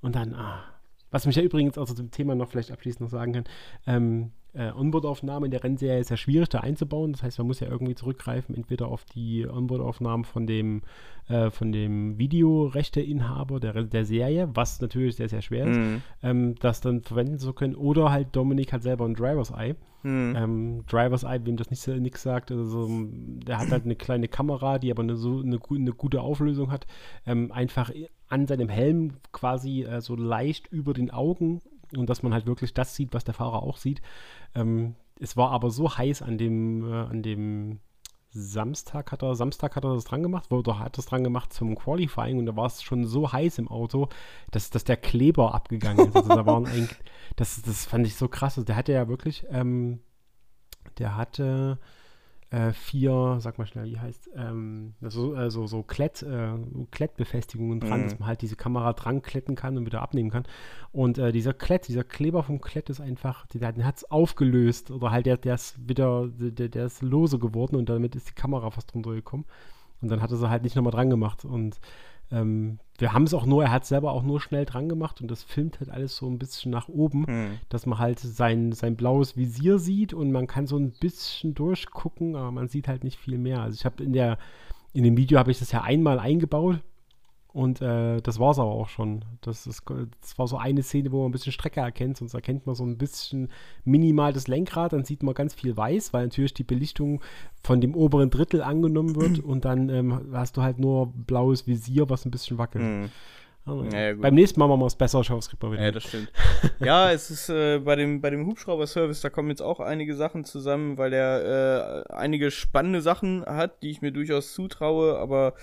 Und dann, ah, was mich ja übrigens auch zu dem Thema noch vielleicht abschließend noch sagen kann, ähm, äh, Onboard-Aufnahme in der Rennserie ist ja schwierig da einzubauen. Das heißt, man muss ja irgendwie zurückgreifen, entweder auf die Onboard-Aufnahmen von dem, äh, von dem Videorechteinhaber der, der Serie, was natürlich sehr, sehr schwer ist, mhm. ähm, das dann verwenden zu können. Oder halt Dominik hat selber ein Driver's Eye. Mhm. Ähm, Driver's Eye, wem das nicht nichts sagt, also der hat halt eine kleine Kamera, die aber eine, so eine, eine gute Auflösung hat, ähm, einfach an seinem Helm quasi äh, so leicht über den Augen und dass man halt wirklich das sieht, was der Fahrer auch sieht. Ähm, es war aber so heiß an dem, äh, an dem Samstag hat er, Samstag hat er das dran gemacht, oder hat das dran gemacht zum Qualifying und da war es schon so heiß im Auto, dass, dass der Kleber abgegangen ist. Also da waren [laughs] eigentlich, das, das fand ich so krass. Also der hatte ja wirklich, ähm, der hatte äh, vier, sag mal schnell, wie heißt, ähm, so, äh, so, so Klett, äh, Klettbefestigungen dran, mhm. dass man halt diese Kamera dran kletten kann und wieder abnehmen kann. Und äh, dieser Klett, dieser Kleber vom Klett ist einfach, der, der hat es aufgelöst oder halt der, der ist wieder, der, der ist lose geworden und damit ist die Kamera fast drunter gekommen. Und dann hat er sie halt nicht nochmal dran gemacht und ähm, wir haben es auch nur, er hat selber auch nur schnell dran gemacht und das filmt halt alles so ein bisschen nach oben, mhm. dass man halt sein, sein blaues Visier sieht und man kann so ein bisschen durchgucken, aber man sieht halt nicht viel mehr. Also ich habe in der, in dem Video habe ich das ja einmal eingebaut Und äh, das war es aber auch schon. Das, ist, das war so eine Szene, wo man ein bisschen Strecke erkennt. Sonst erkennt man so ein bisschen minimal das Lenkrad. Dann sieht man ganz viel weiß, weil natürlich die Belichtung von dem oberen Drittel angenommen wird. [clears throat] und dann ähm, hast du halt nur blaues Visier, was ein bisschen wackelt. Mhm. Ja, Beim nächsten Mal machen wir es besser, mal wieder. Ja, das stimmt. ja, [laughs] es ist äh, bei dem, bei dem Hubschrauber-Service, da kommen jetzt auch einige Sachen zusammen, weil der äh, einige spannende Sachen hat, die ich mir durchaus zutraue, aber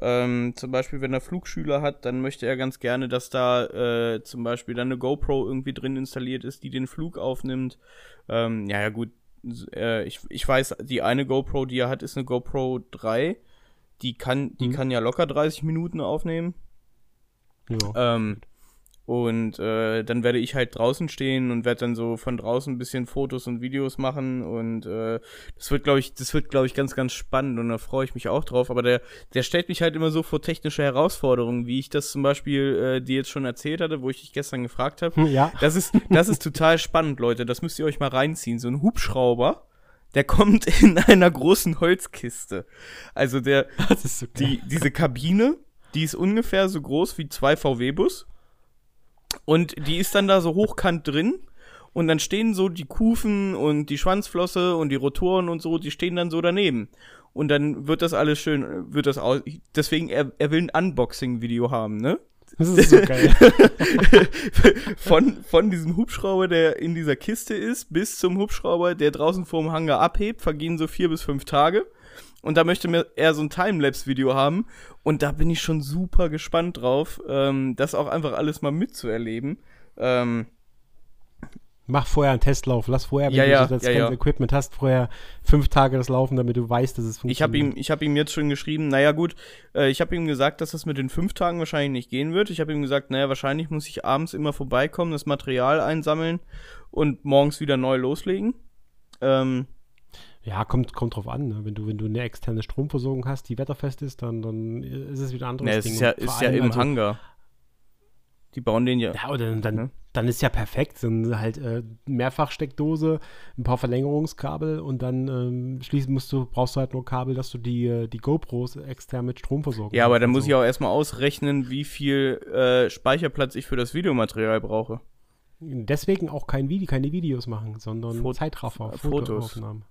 ähm, zum Beispiel, wenn er Flugschüler hat, dann möchte er ganz gerne, dass da äh, zum Beispiel dann eine GoPro irgendwie drin installiert ist, die den Flug aufnimmt. Ähm, ja, ja, gut. Äh, ich, ich weiß, die eine GoPro, die er hat, ist eine GoPro 3. Die kann, die mhm. kann ja locker 30 Minuten aufnehmen. Ja. Ähm, und äh, dann werde ich halt draußen stehen und werde dann so von draußen ein bisschen Fotos und Videos machen. Und äh, das wird, glaube ich, das wird, glaube ich, ganz, ganz spannend und da freue ich mich auch drauf. Aber der, der stellt mich halt immer so vor technische Herausforderungen, wie ich das zum Beispiel äh, dir jetzt schon erzählt hatte, wo ich dich gestern gefragt habe. Ja. Das ist, das ist total spannend, Leute. Das müsst ihr euch mal reinziehen. So ein Hubschrauber der kommt [laughs] in einer großen Holzkiste. Also der, die, diese Kabine die ist ungefähr so groß wie zwei VW-Bus. Und die ist dann da so hochkant drin. Und dann stehen so die Kufen und die Schwanzflosse und die Rotoren und so, die stehen dann so daneben. Und dann wird das alles schön, wird das aus. Deswegen, er, er will ein Unboxing-Video haben, ne? Das ist so geil. [laughs] von, von diesem Hubschrauber, der in dieser Kiste ist, bis zum Hubschrauber, der draußen vorm Hangar abhebt, vergehen so vier bis fünf Tage. Und da möchte mir er so ein Timelapse-Video haben. Und da bin ich schon super gespannt drauf, ähm, das auch einfach alles mal mitzuerleben. Ähm, Mach vorher einen Testlauf. Lass vorher, wenn ja, ja, du das ja, ganze Equipment hast, vorher fünf Tage das laufen, damit du weißt, dass es funktioniert. Ich habe ihm, ich hab ihm jetzt schon geschrieben, naja gut, äh, ich habe ihm gesagt, dass das mit den fünf Tagen wahrscheinlich nicht gehen wird. Ich habe ihm gesagt, naja, wahrscheinlich muss ich abends immer vorbeikommen, das Material einsammeln und morgens wieder neu loslegen. Ähm, ja, kommt, kommt drauf an. Ne? Wenn, du, wenn du eine externe Stromversorgung hast, die wetterfest ist, dann, dann ist es wieder ein anderes ja, es Ding. Ist ja, ist ja im also, Hangar. Die bauen den ja. Ja, oder dann, ne? dann ist ja perfekt. Dann halt äh, Mehrfachsteckdose, ein paar Verlängerungskabel und dann ähm, schließlich musst du, brauchst du halt nur Kabel, dass du die, äh, die GoPros extern mit Strom versorgen Ja, aber dann muss so. ich auch erstmal ausrechnen, wie viel äh, Speicherplatz ich für das Videomaterial brauche. Deswegen auch kein Video, keine Videos machen, sondern Fot Zeitraffer, Fotos. Fotoaufnahmen.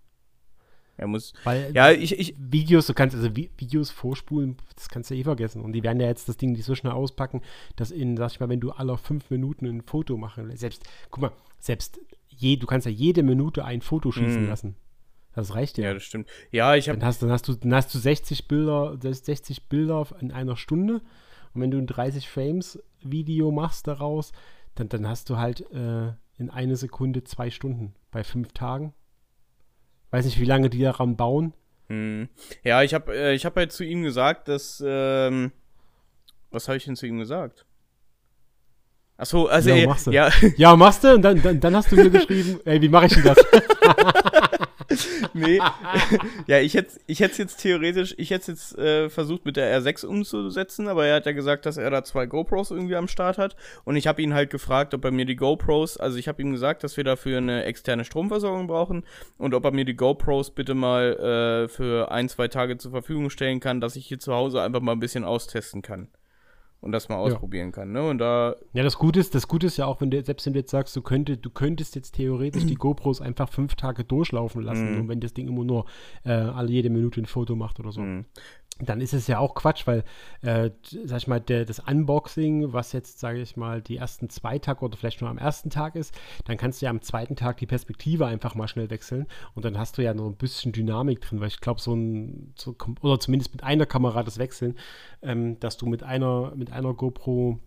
Er muss. Weil ja, ich, ich, Videos, du kannst also Videos vorspulen, das kannst du eh vergessen. Und die werden ja jetzt das Ding nicht so schnell auspacken, dass in, sag ich mal, wenn du alle fünf Minuten ein Foto machen, selbst, guck mal, selbst je, du kannst ja jede Minute ein Foto schießen mm. lassen. Das reicht ja. Ja, das stimmt. Ja, ich habe. Dann hast, dann hast du, dann hast du 60 Bilder, 60 Bilder in einer Stunde. Und wenn du ein 30 Frames Video machst daraus, dann, dann hast du halt äh, in einer Sekunde zwei Stunden bei fünf Tagen. Weiß nicht, wie lange die daran bauen. Hm. Ja, ich habe äh, hab halt zu ihm gesagt, dass. Ähm, was habe ich denn zu ihm gesagt? Achso, also. Ja, ey, machst du. Ja. ja, machst du und dann, dann, dann hast du mir geschrieben, ey, wie mache ich denn das? [laughs] [laughs] nee. [laughs] ja, ich hätte ich hätte jetzt theoretisch, ich hätte jetzt äh, versucht mit der R6 umzusetzen, aber er hat ja gesagt, dass er da zwei GoPros irgendwie am Start hat und ich habe ihn halt gefragt, ob er mir die GoPros, also ich habe ihm gesagt, dass wir dafür eine externe Stromversorgung brauchen und ob er mir die GoPros bitte mal äh, für ein, zwei Tage zur Verfügung stellen kann, dass ich hier zu Hause einfach mal ein bisschen austesten kann und das mal ausprobieren ja. kann. Ne? Und da ja, das Gute ist, das Gute ist ja auch, wenn du selbst wenn du jetzt sagst, du könntest, du könntest jetzt theoretisch die GoPros einfach fünf Tage durchlaufen lassen, mhm. und wenn das Ding immer nur äh, alle jede Minute ein Foto macht oder so. Mhm dann ist es ja auch Quatsch, weil, äh, sag ich mal, der, das Unboxing, was jetzt, sage ich mal, die ersten zwei Tage oder vielleicht nur am ersten Tag ist, dann kannst du ja am zweiten Tag die Perspektive einfach mal schnell wechseln und dann hast du ja noch ein bisschen Dynamik drin, weil ich glaube, so ein, so, oder zumindest mit einer Kamera das Wechseln, ähm, dass du mit einer, mit einer GoPro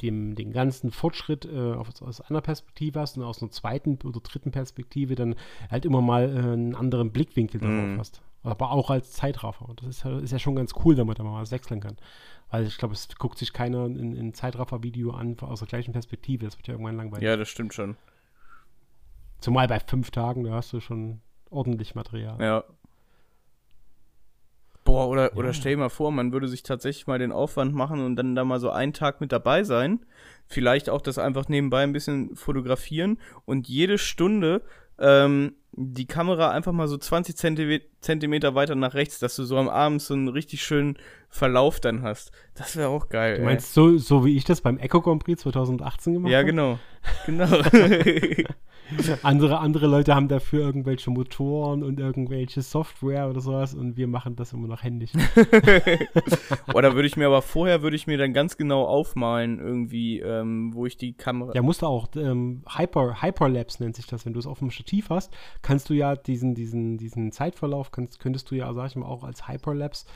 dem, den ganzen Fortschritt äh, aus einer Perspektive hast und aus einer zweiten oder dritten Perspektive dann halt immer mal äh, einen anderen Blickwinkel darauf mm. hast aber auch als Zeitraffer. Und das ist ja, ist ja schon ganz cool, damit man mal was wechseln kann. Weil ich glaube, es guckt sich keiner in, in Zeitraffer-Video an aus der gleichen Perspektive. Das wird ja irgendwann langweilig. Ja, das stimmt schon. Zumal bei fünf Tagen, da hast du schon ordentlich Material. Ja. Boah, oder, ja. oder stell dir mal vor, man würde sich tatsächlich mal den Aufwand machen und dann da mal so einen Tag mit dabei sein. Vielleicht auch das einfach nebenbei ein bisschen fotografieren und jede Stunde ähm, die Kamera einfach mal so 20 Zentimeter weiter nach rechts, dass du so am Abend so einen richtig schönen Verlauf dann hast. Das wäre auch geil. Du meinst so, so wie ich das beim Echo Grand Prix 2018 gemacht habe? Ja, genau. [laughs] Genau. [laughs] andere, andere Leute haben dafür irgendwelche Motoren und irgendwelche Software oder sowas und wir machen das immer noch händisch. [laughs] oder würde ich mir aber vorher, würde ich mir dann ganz genau aufmalen, irgendwie, ähm, wo ich die Kamera. Ja, musst du auch. Ähm, Hyper, Hyperlapse nennt sich das. Wenn du es auf dem Stativ hast, kannst du ja diesen, diesen, diesen Zeitverlauf, kannst, könntest du ja, sag ich mal, auch als Hyperlapse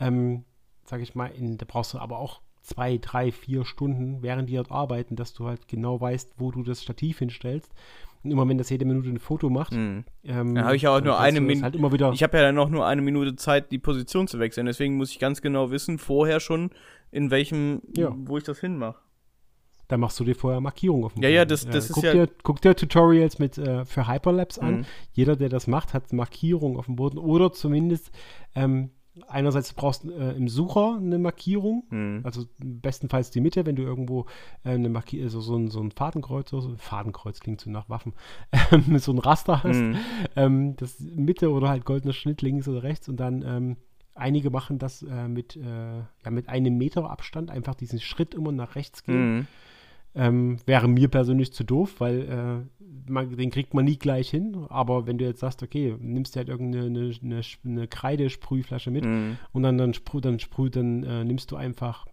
ähm, sag ich mal, in, da brauchst du aber auch zwei, drei, vier Stunden, während die dort arbeiten, dass du halt genau weißt, wo du das Stativ hinstellst. Und immer wenn das jede Minute ein Foto macht, mhm. ähm, dann habe ich auch nur eine Minute. Halt ich habe ja dann noch nur eine Minute Zeit, die Position zu wechseln. Deswegen muss ich ganz genau wissen, vorher schon, in welchem, ja. wo ich das hinmache. Da machst du dir vorher Markierungen auf dem Ja, Boden. ja, das, das äh, ist guck ja. Dir, guck dir Tutorials mit, äh, für Hyperlapse mhm. an. Jeder, der das macht, hat Markierungen auf dem Boden oder zumindest ähm, einerseits brauchst du äh, im Sucher eine Markierung, mhm. also bestenfalls die Mitte, wenn du irgendwo äh, eine Markierung, also so ein, so ein Fadenkreuz, so, Fadenkreuz klingt so nach Waffen, [laughs] so ein Raster hast, mhm. ähm, das Mitte oder halt goldener Schnitt links oder rechts und dann ähm, einige machen das äh, mit, äh, ja, mit einem Meter Abstand, einfach diesen Schritt immer nach rechts gehen. Mhm. Ähm, wäre mir persönlich zu doof, weil äh, man, den kriegt man nie gleich hin. Aber wenn du jetzt sagst, okay, nimmst du halt irgendeine eine, eine, eine Kreidesprühflasche mit mhm. und dann, dann, sprüh, dann, sprüh, dann äh, nimmst du einfach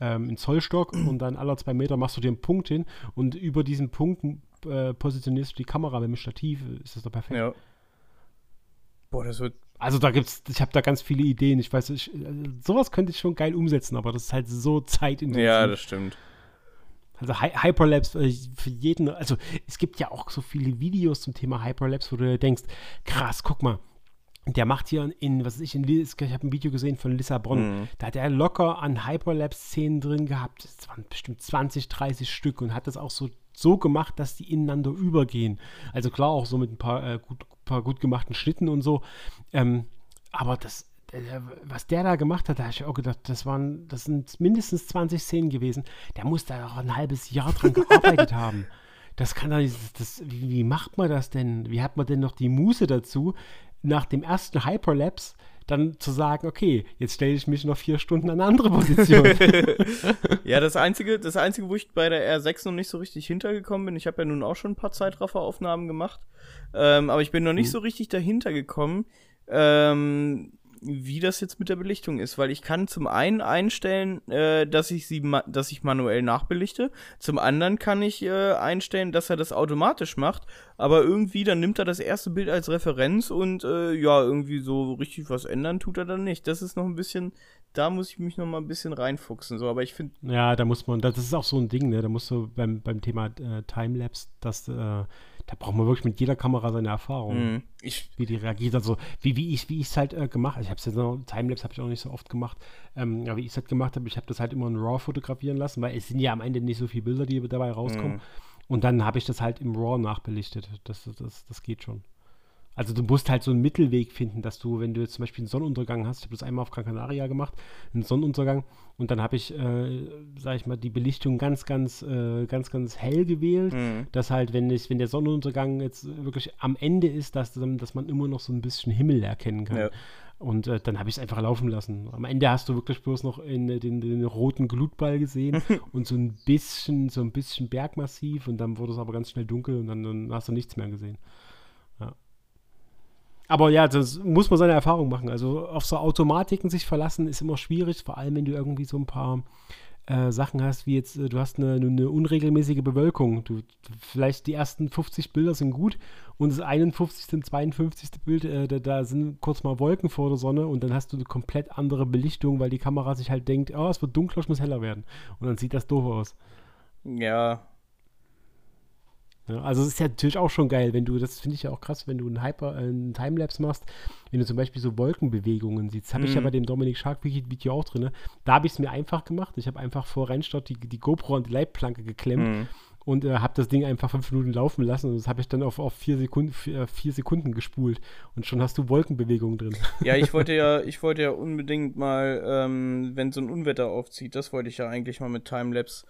ähm, einen Zollstock [clears throat] und dann alle zwei Meter machst du dir einen Punkt hin und über diesen Punkt äh, positionierst du die Kamera mit dem Stativ. Ist das doch perfekt. Ja. Boah, das wird also da gibt's, ich habe da ganz viele Ideen. Ich weiß, ich, äh, sowas könnte ich schon geil umsetzen, aber das ist halt so zeitintensiv. Ja, das stimmt. Also Hy Hyperlapse äh, für jeden, also es gibt ja auch so viele Videos zum Thema Hyperlapse, wo du denkst, krass, guck mal, der macht hier in, was weiß ich, in, ich habe ein Video gesehen von Lissabon, mhm. da hat er locker an Hyperlapse-Szenen drin gehabt, das waren bestimmt 20, 30 Stück und hat das auch so, so gemacht, dass die ineinander übergehen. Also klar, auch so mit ein paar, äh, gut, paar gut gemachten Schnitten und so, ähm, aber das was der da gemacht hat, da habe ich auch gedacht, das waren, das sind mindestens 20 Szenen gewesen. Der muss da auch ein halbes Jahr dran gearbeitet [laughs] haben. Das kann doch nicht, das, wie, macht man das denn? Wie hat man denn noch die Muße dazu, nach dem ersten Hyperlapse dann zu sagen, okay, jetzt stelle ich mich noch vier Stunden an eine andere Position. [laughs] ja, das einzige, das einzige, wo ich bei der R6 noch nicht so richtig hintergekommen bin, ich habe ja nun auch schon ein paar Zeitrafferaufnahmen gemacht, ähm, aber ich bin noch nicht mhm. so richtig dahinter gekommen, ähm, wie das jetzt mit der Belichtung ist, weil ich kann zum einen einstellen, äh, dass ich sie, dass ich manuell nachbelichte, zum anderen kann ich äh, einstellen, dass er das automatisch macht, aber irgendwie dann nimmt er das erste Bild als Referenz und äh, ja, irgendwie so richtig was ändern tut er dann nicht. Das ist noch ein bisschen, da muss ich mich noch mal ein bisschen reinfuchsen, so, aber ich finde. Ja, da muss man, das ist auch so ein Ding, ne, da musst du beim, beim Thema äh, Timelapse, dass äh, da braucht man wirklich mit jeder Kamera seine Erfahrung. Mhm. Ich, wie die reagiert, also wie, wie ich wie es halt äh, gemacht habe. Ich habe es jetzt noch, Timelapse habe ich auch nicht so oft gemacht. Ähm, aber wie ich es halt gemacht habe, ich habe das halt immer in RAW fotografieren lassen, weil es sind ja am Ende nicht so viele Bilder, die dabei rauskommen. Mhm. Und dann habe ich das halt im RAW nachbelichtet. Das, das, das geht schon. Also du musst halt so einen Mittelweg finden, dass du, wenn du jetzt zum Beispiel einen Sonnenuntergang hast, ich habe das einmal auf Gran Canaria gemacht, einen Sonnenuntergang und dann habe ich, äh, sag ich mal, die Belichtung ganz, ganz, äh, ganz, ganz hell gewählt, mhm. dass halt, wenn ich, wenn der Sonnenuntergang jetzt wirklich am Ende ist, dass, dass man immer noch so ein bisschen Himmel erkennen kann. Ja. Und äh, dann habe ich es einfach laufen lassen. Am Ende hast du wirklich bloß noch in, den, den, roten Glutball gesehen [laughs] und so ein bisschen, so ein bisschen Bergmassiv und dann wurde es aber ganz schnell dunkel und dann, dann hast du nichts mehr gesehen. Aber ja, das muss man seine Erfahrung machen. Also auf so Automatiken sich verlassen ist immer schwierig, vor allem wenn du irgendwie so ein paar äh, Sachen hast, wie jetzt, äh, du hast eine, eine unregelmäßige Bewölkung. Du, vielleicht die ersten 50 Bilder sind gut und das 51. und 52. Bild, äh, da, da, sind kurz mal Wolken vor der Sonne und dann hast du eine komplett andere Belichtung, weil die Kamera sich halt denkt, oh, es wird dunkler, es muss heller werden. Und dann sieht das doof aus. Ja, ja, also es ist ja natürlich auch schon geil, wenn du, das finde ich ja auch krass, wenn du einen Hyper, äh, einen Timelapse machst, wenn du zum Beispiel so Wolkenbewegungen siehst. Habe mhm. ich ja mhm. bei dem Dominik Shark Video auch drin. Da habe ich es mir einfach gemacht. Ich habe einfach vor Rennstart die, die GoPro an die Leitplanke geklemmt. Mhm. Und äh, habe das Ding einfach fünf Minuten laufen lassen und das habe ich dann auf, auf vier, Sekunden, vier, äh, vier Sekunden gespult. Und schon hast du Wolkenbewegungen drin. [laughs] Ja, ich wollte ja, [laughs] ich wollte ja unbedingt mal, ähm, wenn so ein Unwetter aufzieht, das wollte ich ja eigentlich mal mit Timelapse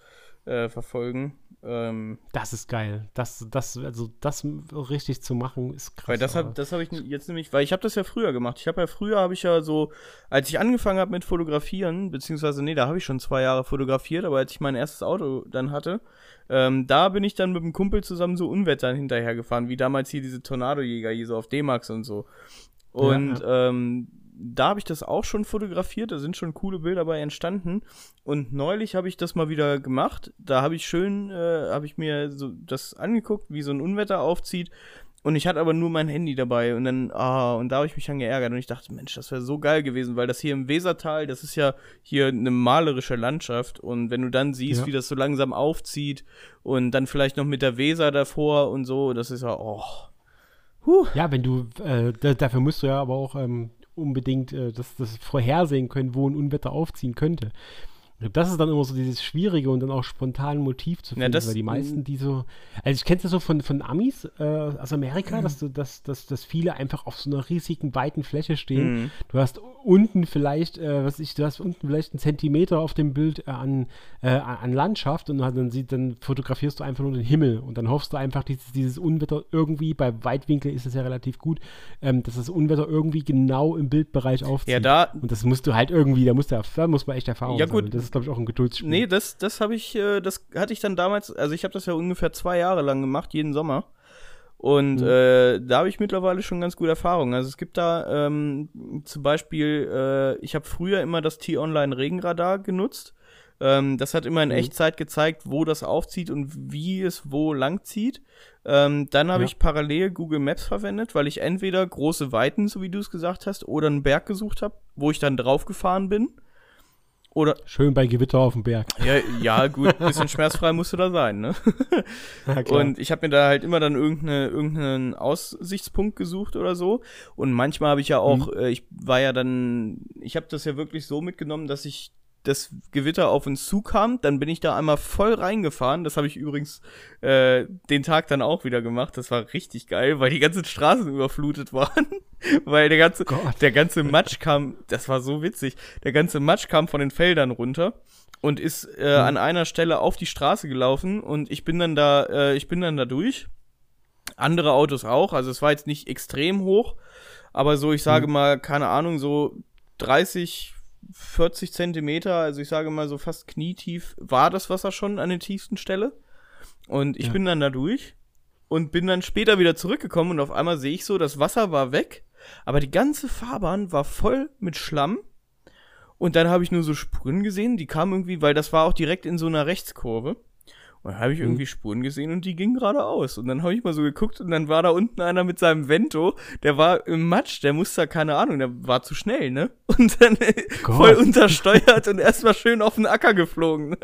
äh, verfolgen. Ähm, das ist geil. Das, das, also das richtig zu machen, ist krass. Weil das habe das hab ich jetzt nämlich, weil ich habe das ja früher gemacht. Ich habe ja früher, habe ich ja so, als ich angefangen habe mit Fotografieren, beziehungsweise nee, da habe ich schon zwei Jahre fotografiert, aber als ich mein erstes Auto dann hatte, ähm, da bin ich dann mit einem Kumpel zusammen so Unwettern hinterhergefahren, wie damals hier diese Tornadojäger hier so auf D-Max und so. Und ja, ja. Ähm, da habe ich das auch schon fotografiert, da sind schon coole Bilder bei entstanden. Und neulich habe ich das mal wieder gemacht. Da habe ich schön, äh, habe ich mir so das angeguckt, wie so ein Unwetter aufzieht. Und ich hatte aber nur mein Handy dabei und dann, ah, und da habe ich mich dann geärgert und ich dachte, Mensch, das wäre so geil gewesen, weil das hier im Wesertal, das ist ja hier eine malerische Landschaft und wenn du dann siehst, ja. wie das so langsam aufzieht und dann vielleicht noch mit der Weser davor und so, das ist ja, oh. Huh. Ja, wenn du, äh, dafür musst du ja aber auch ähm, unbedingt äh, das, das vorhersehen können, wo ein Unwetter aufziehen könnte. Das ist dann immer so dieses Schwierige und dann auch spontan Motiv zu finden, ja, weil die meisten, die so, also ich kenne das so von, von Amis äh, aus Amerika, mhm. dass, du, dass, dass, dass viele einfach auf so einer riesigen, weiten Fläche stehen. Mhm. Du hast unten vielleicht, äh, was ich, du hast unten vielleicht einen Zentimeter auf dem Bild äh, an, äh, an Landschaft und dann, sieht, dann fotografierst du einfach nur den Himmel und dann hoffst du einfach, dieses, dieses Unwetter irgendwie, bei Weitwinkel ist es ja relativ gut, ähm, dass das Unwetter irgendwie genau im Bildbereich aufzieht. Ja, da. Und das musst du halt irgendwie, da, musst du, da muss man echt Erfahrung ja, gut. Das ist, glaube ich, auch ein Geduldsspiel. Nee, das, das habe ich, äh, das hatte ich dann damals, also ich habe das ja ungefähr zwei Jahre lang gemacht, jeden Sommer. Und mhm. äh, da habe ich mittlerweile schon ganz gute Erfahrungen. Also es gibt da ähm, zum Beispiel, äh, ich habe früher immer das T-Online Regenradar genutzt. Ähm, das hat immer in mhm. Echtzeit gezeigt, wo das aufzieht und wie es wo lang zieht. Ähm, dann habe ja. ich parallel Google Maps verwendet, weil ich entweder große Weiten, so wie du es gesagt hast, oder einen Berg gesucht habe, wo ich dann draufgefahren bin. Oder Schön bei Gewitter auf dem Berg. Ja, ja gut, ein bisschen schmerzfrei musste da sein, ne? Und ich habe mir da halt immer dann irgendeine, irgendeinen Aussichtspunkt gesucht oder so. Und manchmal habe ich ja auch, mhm. äh, ich war ja dann, ich habe das ja wirklich so mitgenommen, dass ich das Gewitter auf uns zukam, dann bin ich da einmal voll reingefahren. Das habe ich übrigens äh, den Tag dann auch wieder gemacht. Das war richtig geil, weil die ganzen Straßen überflutet [laughs] waren. weil der ganze, Gott. der ganze Matsch kam, das war so witzig, der ganze Matsch kam von den Feldern runter und ist äh, mhm. an einer Stelle auf die Straße gelaufen und ich bin dann da, äh, ich bin dann da durch. Andere Autos auch, also es war jetzt nicht extrem hoch, aber so, ich sage mhm. mal, keine Ahnung, so 30, 40 Zentimeter, also ich sage mal so fast knietief, war das Wasser schon an der tiefsten Stelle. Und ich ja. bin dann da durch und bin dann später wieder zurückgekommen und auf einmal sehe ich so, das Wasser war weg, aber die ganze Fahrbahn war voll mit Schlamm. Und dann habe ich nur so Spuren gesehen, die kamen irgendwie, weil das war auch direkt in so einer Rechtskurve. Und dann habe ich mhm. irgendwie Spuren gesehen und die gingen geradeaus. Und dann habe ich mal so geguckt und dann war da unten einer mit seinem Vento, der war im Matsch, der musste, keine Ahnung, der war zu schnell, ne? [laughs] Und dann Gott. voll untersteuert und erstmal schön auf den Acker geflogen. Ne?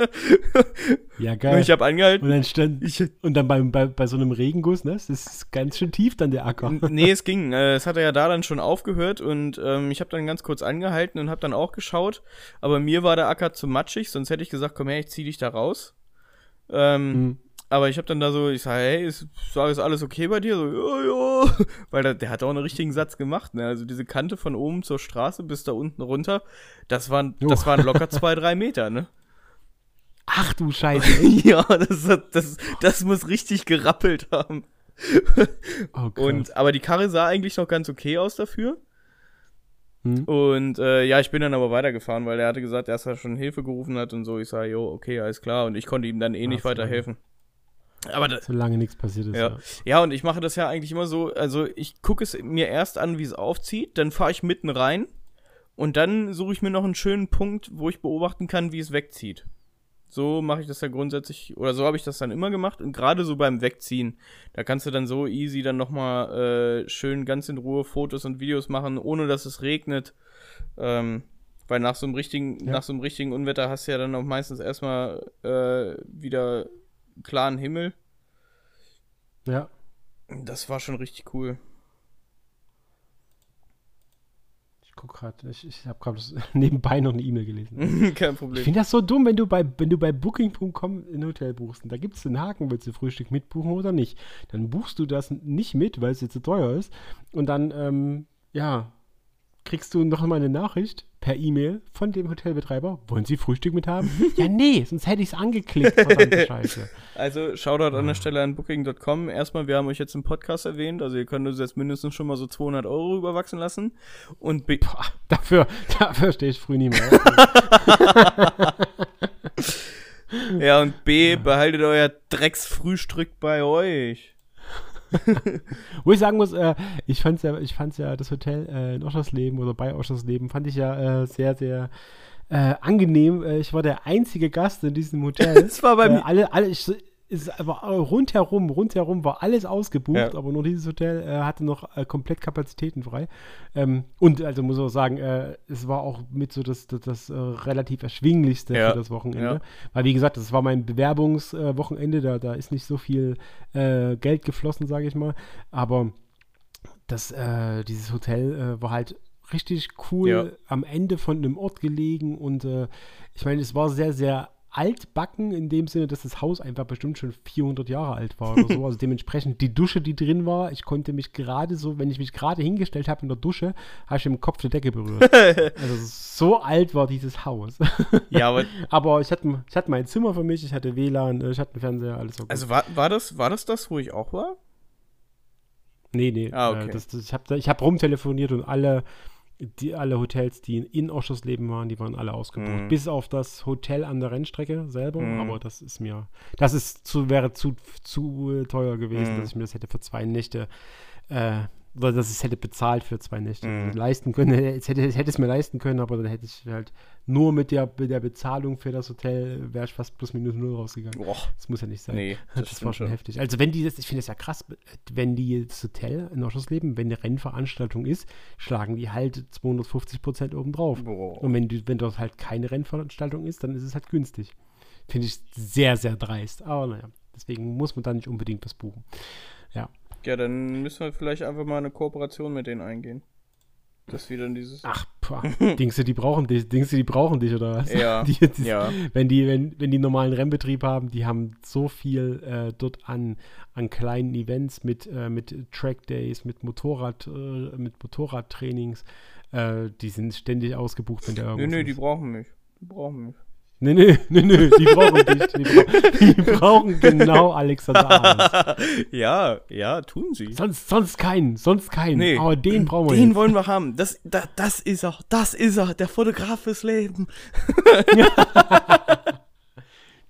Ja, geil. [laughs] Und ich habe angehalten. Und dann, stand, ich, und dann bei, bei, bei so einem Regenguss, ne? Das ist ganz schön tief dann der Acker. Nee, es ging. Äh, es hat ja da dann schon aufgehört und ähm, ich habe dann ganz kurz angehalten und habe dann auch geschaut. Aber mir war der Acker zu matschig, sonst hätte ich gesagt, komm her, ich zieh dich da raus. Ähm, mhm. Aber ich habe dann da so, ich sage, hey, ist, ist alles okay bei dir? So, ja, ja. [laughs] Weil der, der hat auch einen richtigen Satz gemacht, ne? Also diese Kante von oben zur Straße bis da unten runter, das waren, das waren locker [laughs] zwei, drei Meter, ne? Ach du [laughs] Scheiße. ja, das, das, das muss richtig gerappelt haben. oh. Und, aber die Karre sah eigentlich noch ganz okay aus dafür. Hm. Und äh, ja, ich bin dann aber weitergefahren, weil er hatte gesagt, dass er schon Hilfe gerufen hat und so. Ich sage, jo, okay, alles klar. Und ich konnte ihm dann eh Ach, nicht weiterhelfen. Aber das, Solange nichts passiert ist. Ja. ja. ja, und ich mache das ja eigentlich immer so, also ich gucke es mir erst an, wie es aufzieht, dann fahre ich mitten rein und dann suche ich mir noch einen schönen Punkt, wo ich beobachten kann, wie es wegzieht. So mache ich das ja grundsätzlich, oder so habe ich das dann immer gemacht. Und gerade so beim Wegziehen, da kannst du dann so easy dann nochmal äh, schön ganz in Ruhe Fotos und Videos machen, ohne dass es regnet. Ähm, weil nach so einem richtigen, ja. nach so einem richtigen Unwetter hast du ja dann auch meistens erstmal äh, wieder klaren Himmel. Ja. Das war schon richtig cool. Guck gerade, ich, ich habe gerade [laughs] nebenbei noch eine E-Mail gelesen. [laughs] Kein Problem. Ich finde das so dumm, wenn du bei, wenn du bei Booking.com ein Hotel buchst. Und da gibt es einen Haken, willst du Frühstück mitbuchen oder nicht. Dann buchst du das nicht mit, weil es jetzt zu teuer ist. Und dann, ähm, ja, kriegst du noch mal eine Nachricht per E-Mail von dem Hotelbetreiber. Wollen Sie Frühstück mit haben? [laughs] ja, nee, sonst hätte ich es angeklickt. [laughs] Scheiße. Also, Shoutout an der Stelle an Booking.com. Erstmal, wir haben euch jetzt im Podcast erwähnt. Also, ihr könnt uns jetzt mindestens schon mal so 200 Euro überwachsen lassen. Und B Boah, dafür, [laughs] dafür stehe ich früh nie mehr. ja, und B, behaltet euer Drecksfrühstück bei euch. [laughs] Wo ich sagen muss, äh, ich fand's ja, ich fand's ja das Hotel äh, in Oschersleben oder bei Oschersleben fand ich ja äh, sehr, sehr äh, angenehm. Äh, ich war der einzige Gast in diesem Hotel. [laughs] Das war bei äh, mir. alle, alle, ich, ist aber rundherum, rundherum war alles ausgebucht, Ja. aber nur dieses Hotel äh, hatte noch äh, komplett Kapazitäten frei. Ähm, und also muss ich auch sagen, äh, es war auch mit so das, das, das äh, relativ erschwinglichste Ja. für das Wochenende. Ja. Weil wie gesagt, das war mein Bewerbungswochenende, Wochenende, da, da ist nicht so viel äh, Geld geflossen, sage ich mal. Aber das, äh, dieses Hotel war halt richtig cool am Ende von einem Ort gelegen und ich meine, es war sehr, sehr altbacken in dem Sinne, dass das Haus einfach bestimmt schon 400 Jahre alt war oder so. [laughs] Also dementsprechend die Dusche, die drin war, ich konnte mich gerade so, wenn ich mich gerade hingestellt habe in der Dusche, habe ich im Kopf die Decke berührt. [laughs] also so alt war dieses Haus. [laughs] Ja, aber Aber ich hatte, ich hatte mein Zimmer für mich, ich hatte WLAN, äh, ich hatte einen Fernseher, alles okay. also war, war, das, war das das, wo ich auch war? Nee, nee. Ah, okay. äh, das, das, ich habe ich hab rumtelefoniert und alle, die, alle Hotels, die in, Oschersleben waren, die waren alle ausgebucht. Mhm. Bis auf das Hotel an der Rennstrecke selber. Mhm. Aber das ist mir, das ist zu, wäre zu, zu teuer gewesen, Mhm. dass ich mir das hätte für zwei Nächte, äh, oder dass ich es hätte bezahlt für zwei Nächte Mhm. leisten können. [laughs] Ich hätte, ich hätte es mir leisten können, aber dann hätte ich halt nur mit der, mit der Bezahlung für das Hotel wäre ich fast plus minus null rausgegangen. Boah, Das muss ja nicht sein. nee. [laughs] Das, war stimmt schon heftig. Also wenn die das, ich finde das ja krass, wenn die das Hotel in Oschersleben, wenn eine Rennveranstaltung ist, schlagen die halt 250 Prozent obendrauf. Boah. Und wenn, die, wenn dort halt keine Rennveranstaltung ist, dann ist es halt günstig. Finde ich sehr, sehr dreist. Aber naja, deswegen muss man da nicht unbedingt was buchen. Ja, dann müssen wir vielleicht einfach mal eine Kooperation mit denen eingehen. Dass wir dann dieses. Ach, pah, du, die brauchen dich, denkst du, die brauchen dich oder was? Ja, [laughs] die, die, ja. Wenn die, wenn, wenn die normalen Rennbetrieb haben, die haben so viel äh, dort an, an kleinen Events mit, äh, mit Track Days, mit Motorrad, äh, mit Motorradtrainings, äh, die sind ständig ausgebucht, wenn der Nö, irgendwas nö, die ist. brauchen mich. Die brauchen mich. Nee, nee, [laughs] nee, nee, die brauchen dich. Die, bra die brauchen genau Alexander Arns. [laughs] ja, ja, tun sie. Sonst, sonst keinen, sonst keinen. Nee. Aber den brauchen wir Den jetzt. wollen wir haben. Das, da, das ist er. Das ist er. Der Fotograf fürs Leben. [laughs]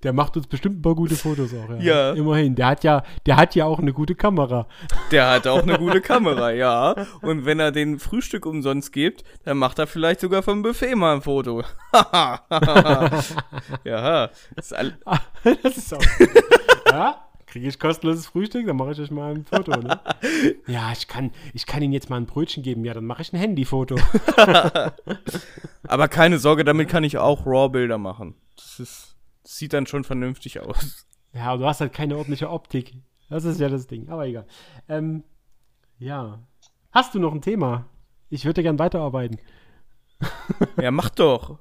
Der macht uns bestimmt ein paar gute Fotos auch. Ja. Ja. Immerhin. Der hat ja, der hat ja auch eine gute Kamera. Der hat auch eine gute Kamera, [laughs] ja. Und wenn er den Frühstück umsonst gibt, dann macht er vielleicht sogar vom Buffet mal ein Foto. [laughs] ja, ist all [laughs] das ist auch. ja, kriege ich kostenloses Frühstück, dann mache ich euch mal ein Foto, ne? Ja, ich kann, ich kann Ihnen jetzt mal ein Brötchen geben. Ja, dann mache ich ein Handyfoto. aber keine Sorge, damit kann ich auch RAW-Bilder machen. Das, ist, das sieht dann schon vernünftig aus. Ja, aber du hast halt keine ordentliche Optik. Das ist ja das Ding. Aber egal. Ähm, ja. Hast du noch ein Thema? Ich würde gern weiterarbeiten. [laughs] Ja, mach doch.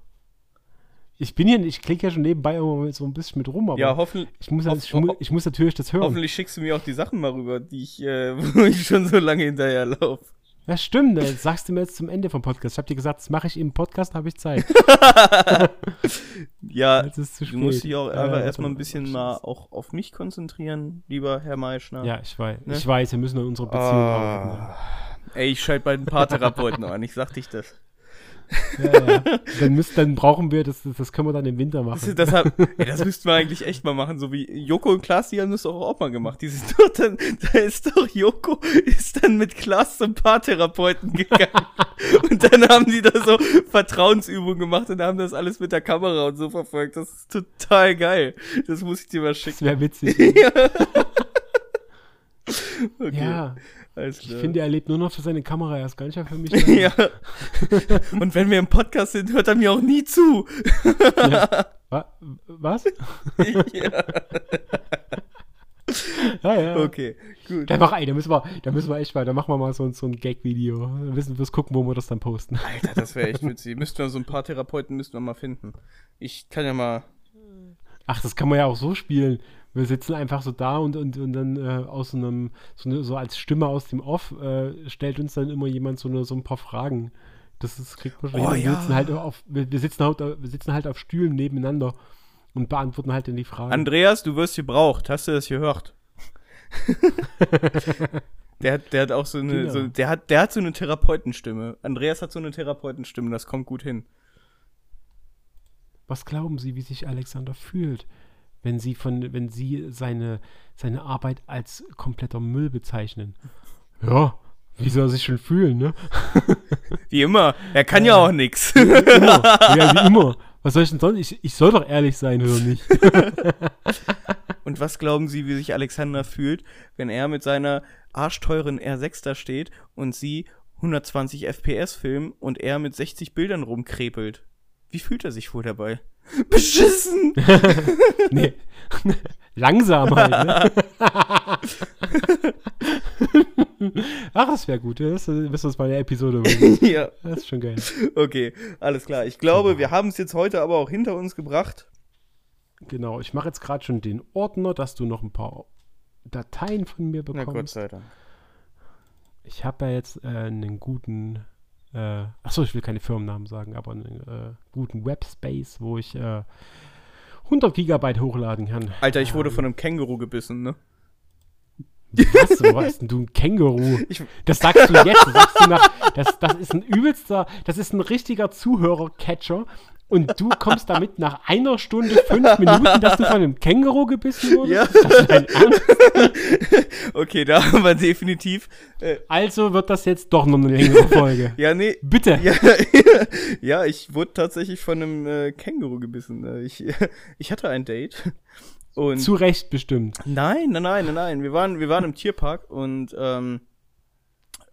Ich bin hier, ich klicke ja schon nebenbei immer so ein bisschen mit rum, aber Ja, hoffen, ich, muss, hoff- ich, ich muss natürlich das hören. hoffentlich schickst du mir auch die Sachen mal rüber, die ich, äh, [laughs] wo ich schon so lange hinterherlaufe. Ja, stimmt. Das sagst du mir jetzt zum Ende vom Podcast. Ich habe dir gesagt, das mache ich im Podcast, habe ich Zeit. [laughs] Ja, du musst dich auch Äh, einfach erstmal ein bisschen mal auch auf mich konzentrieren, lieber Herr Meischner. Ja, ich weiß. Ne? Ich weiß, wir müssen an unserer Beziehung arbeiten. Ah. Ey, ich schalte bald einen Paartherapeuten an, ich sag dich das. Ja, ja. Dann, müssen, dann brauchen wir, das, das können wir dann im Winter Das, machen. das, hab, ey, das müssten wir eigentlich echt mal machen, so wie Joko und Klaas, die haben das doch auch mal gemacht. Die sind doch dann, da ist doch Joko, ist dann mit Klaas zum Paartherapeuten gegangen. [laughs] und dann haben die da so Vertrauensübungen gemacht und haben das alles mit der Kamera und so verfolgt. Das ist total geil. Das muss ich dir mal Das schicken. wäre witzig. [laughs] Okay, Ja, alles ich klar. finde, er lebt nur noch für seine Kamera. Er ist gar nicht mehr für mich. [laughs] ja. Und wenn wir im Podcast sind, hört er mir auch nie zu. Wa was? [laughs] ja. Ja, ja. Okay, gut. Dann mach, ey, da müssen wir, da müssen wir echt mal, da machen wir mal so, ein- so ein Gag-Video. Dann müssen wir gucken, wo wir das dann posten. Alter, das wäre echt [laughs] witzig. Müssten wir so ein paar Therapeuten müssten wir mal finden. Ich kann ja mal. Ach, das kann man ja auch so spielen. Wir sitzen einfach so da und, und, und dann äh, aus so einem, so, eine, so als Stimme aus dem Off äh, stellt uns dann immer jemand so, eine, so ein paar Fragen, Das ist, kriegt man schon Oh, hin. wir, ja. sitzen halt auf, wir, wir, sitzen halt, wir sitzen halt auf Stühlen nebeneinander und beantworten halt dann die Fragen. Andreas, du wirst gebraucht. Hast du das gehört? [laughs] der, hat, der hat auch so eine, Genau. so, der hat, der hat so eine Therapeutenstimme. Andreas hat so eine Therapeutenstimme, das kommt gut hin. Was glauben Sie, wie sich Alexander fühlt, wenn Sie von, wenn Sie seine, seine Arbeit als kompletter Müll bezeichnen? Ja, wie soll er sich schon fühlen, ne? [laughs] Wie immer, er kann ja auch nix. Immer. [laughs] Ja, wie immer. Was soll ich denn sonst? Ich, ich soll doch ehrlich sein, oder nicht? [laughs] Und was glauben Sie, wie sich Alexander fühlt, wenn er mit seiner arschteuren R6 da steht und sie 120 FPS filmen und er mit 60 Bildern rumkrepelt? Wie fühlt er sich wohl dabei? [laughs] Beschissen! [laughs] nee. [laughs] Langsam halt, ne? Ach, das wäre gut. Das müssen wir uns mal eine Episode ja, Das ist schon geil. okay, alles klar. Ich glaube, wir haben es jetzt heute aber auch hinter uns gebracht. Genau, ich mache jetzt gerade schon den Ordner, dass du noch ein paar Dateien von mir Na Gott bekommst. sei Dank. Ich habe ja jetzt äh, einen guten, äh, achso, ich will keine Firmennamen sagen, aber einen äh, guten Webspace, wo ich äh, 100 Gigabyte hochladen kann. Alter, ich wurde von einem Känguru gebissen, ne? Was? Hast denn du ein Känguru? [laughs] Ich- das sagst du jetzt, sagst du nach, das, das ist ein übelster, das ist ein richtiger Zuhörer-Catcher und du kommst damit nach einer Stunde, fünf Minuten, dass du von einem Känguru gebissen wurdest? Ja. Ist das dein Ernst? [laughs] Okay, da haben wir definitiv. Äh, Also wird das jetzt doch noch eine längere [laughs] Folge. ja, nee. Bitte. Ja, [laughs] ja, ich wurde tatsächlich von einem äh, Känguru gebissen. Äh, Ich, ich hatte ein Date. Und Zu Recht bestimmt. Nein, nein, nein, nein, nein. Wir waren, wir waren im Tierpark und ähm,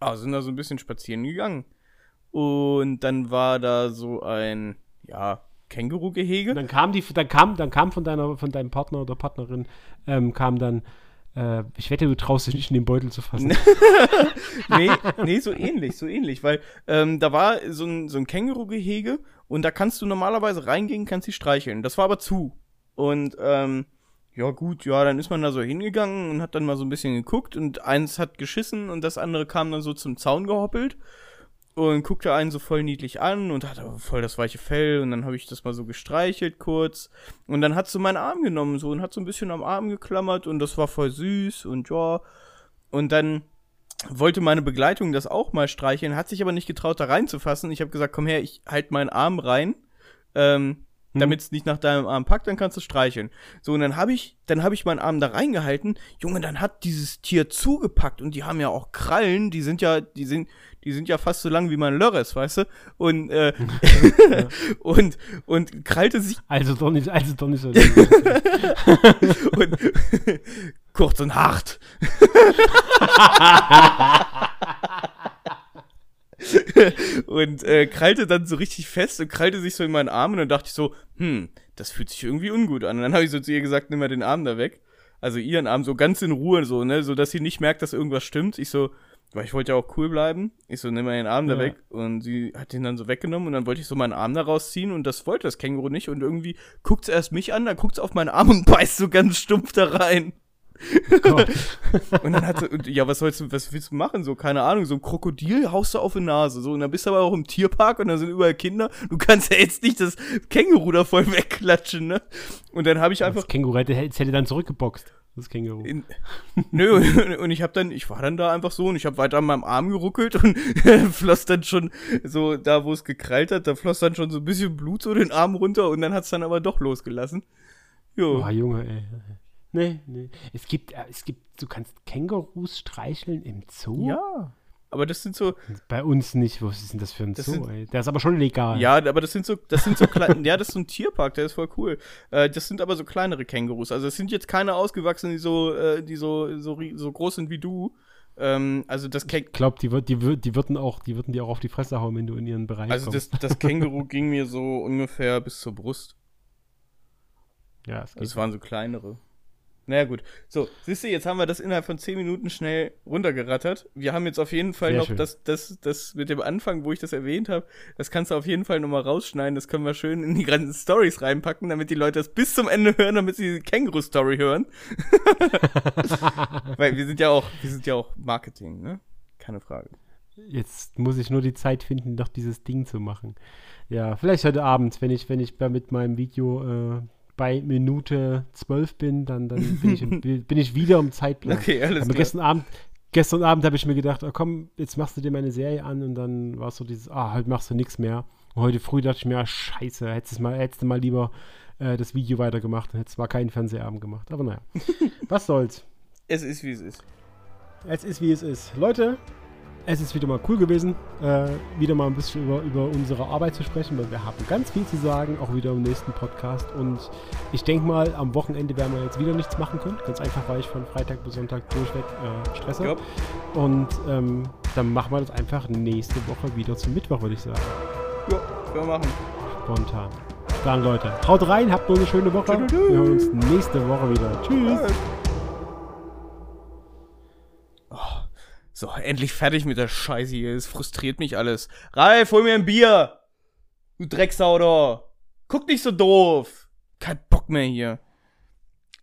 ah, sind da so ein bisschen spazieren gegangen. Und dann war da so ein, ja, Känguru-Gehege. Dann kam die, dann kam, dann kam von deiner, von deinem Partner oder Partnerin, ähm, kam dann, äh, ich wette, du traust dich nicht in den Beutel zu fassen. [laughs] [laughs] nee, nee, so ähnlich, so ähnlich, weil ähm, da war so ein, so ein Känguru-Gehege und da kannst du normalerweise reingehen, kannst sie streicheln. Das war aber zu. Und ähm, ja gut, ja, dann ist man da so hingegangen und hat dann mal so ein bisschen geguckt und eins hat geschissen und das andere kam dann so zum Zaun gehoppelt und guckte einen so voll niedlich an und hatte aber voll das weiche Fell und dann habe ich das mal so gestreichelt kurz und dann hat sie meinen Arm genommen so und hat so ein bisschen am Arm geklammert und das war voll süß und ja und dann wollte meine Begleitung das auch mal streicheln, hat sich aber nicht getraut, da reinzufassen. Ich habe gesagt, komm her, ich halt meinen Arm rein, ähm, Hm. damit es nicht nach deinem Arm packt, dann kannst du streicheln. So, und dann habe ich, dann habe ich meinen Arm da reingehalten. Junge, dann hat dieses Tier zugepackt und die haben ja auch Krallen, die sind ja, die sind, die sind ja fast so lang wie mein Lörres, weißt du? Und, äh, [laughs] und, und krallte sich Also doch nicht, also doch nicht so. [laughs] und [laughs] kurz und hart. und äh, krallte dann so richtig fest und krallte sich so in meinen Arm und dann dachte ich so, hm, das fühlt sich irgendwie ungut an. Und dann habe ich so zu ihr gesagt, nimm mal den Arm da weg. Also ihren Arm so ganz in Ruhe so, ne, so dass sie nicht merkt, dass irgendwas stimmt. Ich so, weil ich wollte ja auch cool bleiben. Ich so, nimm mal den Arm da Ja. weg. Und sie hat den dann so weggenommen und dann wollte ich so meinen Arm da rausziehen und das wollte das Känguru nicht. Und irgendwie guckt erst mich an, dann guckt auf meinen Arm und [laughs] beißt so ganz stumpf da rein. Gott. [laughs] Und dann hat sie, und, ja, was sollst du, was willst du machen? So, keine Ahnung, so ein Krokodil haust du auf die Nase. So, und dann bist du aber auch im Tierpark und da sind überall Kinder. Du kannst ja jetzt nicht das Känguru da voll wegklatschen, ne? Und dann habe ich einfach. Das Känguru hätte, es hätte dann zurückgeboxt. Das Känguru. In, nö, und, [laughs] und ich habe dann, ich war dann da einfach so und ich habe weiter an meinem Arm geruckelt und [laughs] floss dann schon so, da wo es gekrallt hat, da floss dann schon so ein bisschen Blut so den Arm runter und dann hat's dann aber doch losgelassen. Jo. Oh, Junge, ey. Nee, nee. Es gibt, äh, es gibt, du kannst Kängurus streicheln im Zoo? Ja. Aber das sind so, Bei uns nicht. Was ist denn das für ein Das Zoo, sind- ey? Der ist aber schon legal. Ja, aber das sind so, das sind so kleine, ja, das ist so ein Tierpark, der ist voll cool. Äh, das sind aber so kleinere Kängurus. Also es sind jetzt keine ausgewachsenen, die so, äh, die so, so, so groß sind wie du. Ähm, also das Käng Ich glaube, die, wird- die, die würden auch, die würden dir auch auf die Fresse hauen, wenn du in ihren Bereich also kommst. das, das Känguru [laughs] ging mir so ungefähr bis zur Brust. ja, es geht. Das waren so kleinere. Naja, gut. So, siehst du, jetzt haben wir das innerhalb von 10 Minuten schnell runtergerattert. Wir haben jetzt auf jeden Fall Sehr noch schön. das, das, das mit dem Anfang, wo ich das erwähnt habe, das kannst du auf jeden Fall nochmal rausschneiden. Das können wir schön in die ganzen Stories reinpacken, damit die Leute das bis zum Ende hören, damit sie die Känguru-Story hören. [laughs] Weil wir sind ja auch, wir sind ja auch Marketing, ne? Keine Frage. Jetzt muss ich nur die Zeit finden, doch dieses Ding zu machen. Ja, vielleicht heute Abend, wenn ich, wenn ich mit meinem Video äh, bei Minute 12 bin, dann, dann bin, ich, [laughs] bin ich wieder im Zeitplan. Okay, alles Aber klar. Gestern Abend, gestern Abend habe ich mir gedacht, oh, komm, jetzt machst du dir meine Serie an und dann war es so dieses, ah, heute machst du nichts mehr. Und heute früh dachte ich mir, ah, scheiße, hättest du mal, hättest du mal lieber äh, das Video weitergemacht und hättest mal keinen Fernsehabend gemacht. Aber naja, [laughs] was soll's. Es ist, wie es ist. Es ist, wie es ist. Leute, es ist wieder mal cool gewesen, äh, wieder mal ein bisschen über, über unsere Arbeit zu sprechen, weil wir haben ganz viel zu sagen, auch wieder im nächsten Podcast. Und ich denke mal, am Wochenende werden wir jetzt wieder nichts machen können. Ganz einfach, weil ich von Freitag bis Sonntag durchweg äh, stresse. Ja. Und ähm, dann machen wir das einfach nächste Woche wieder zum Mittwoch, würde ich sagen. Ja, können wir machen. Spontan. Dann, Leute, haut rein, habt nur eine schöne Woche. Wir hören uns nächste Woche wieder. Tschüss. So, endlich fertig mit der Scheiße hier. Es frustriert mich alles. Ralf, hol mir ein Bier! Du Drecksau da! Guck nicht so doof! Kein Bock mehr hier.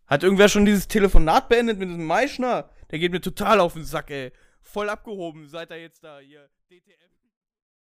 Hat irgendwer schon dieses Telefonat beendet mit diesem Meischner? Der geht mir total auf den Sack, ey. Voll abgehoben, seit er jetzt da hier DTM.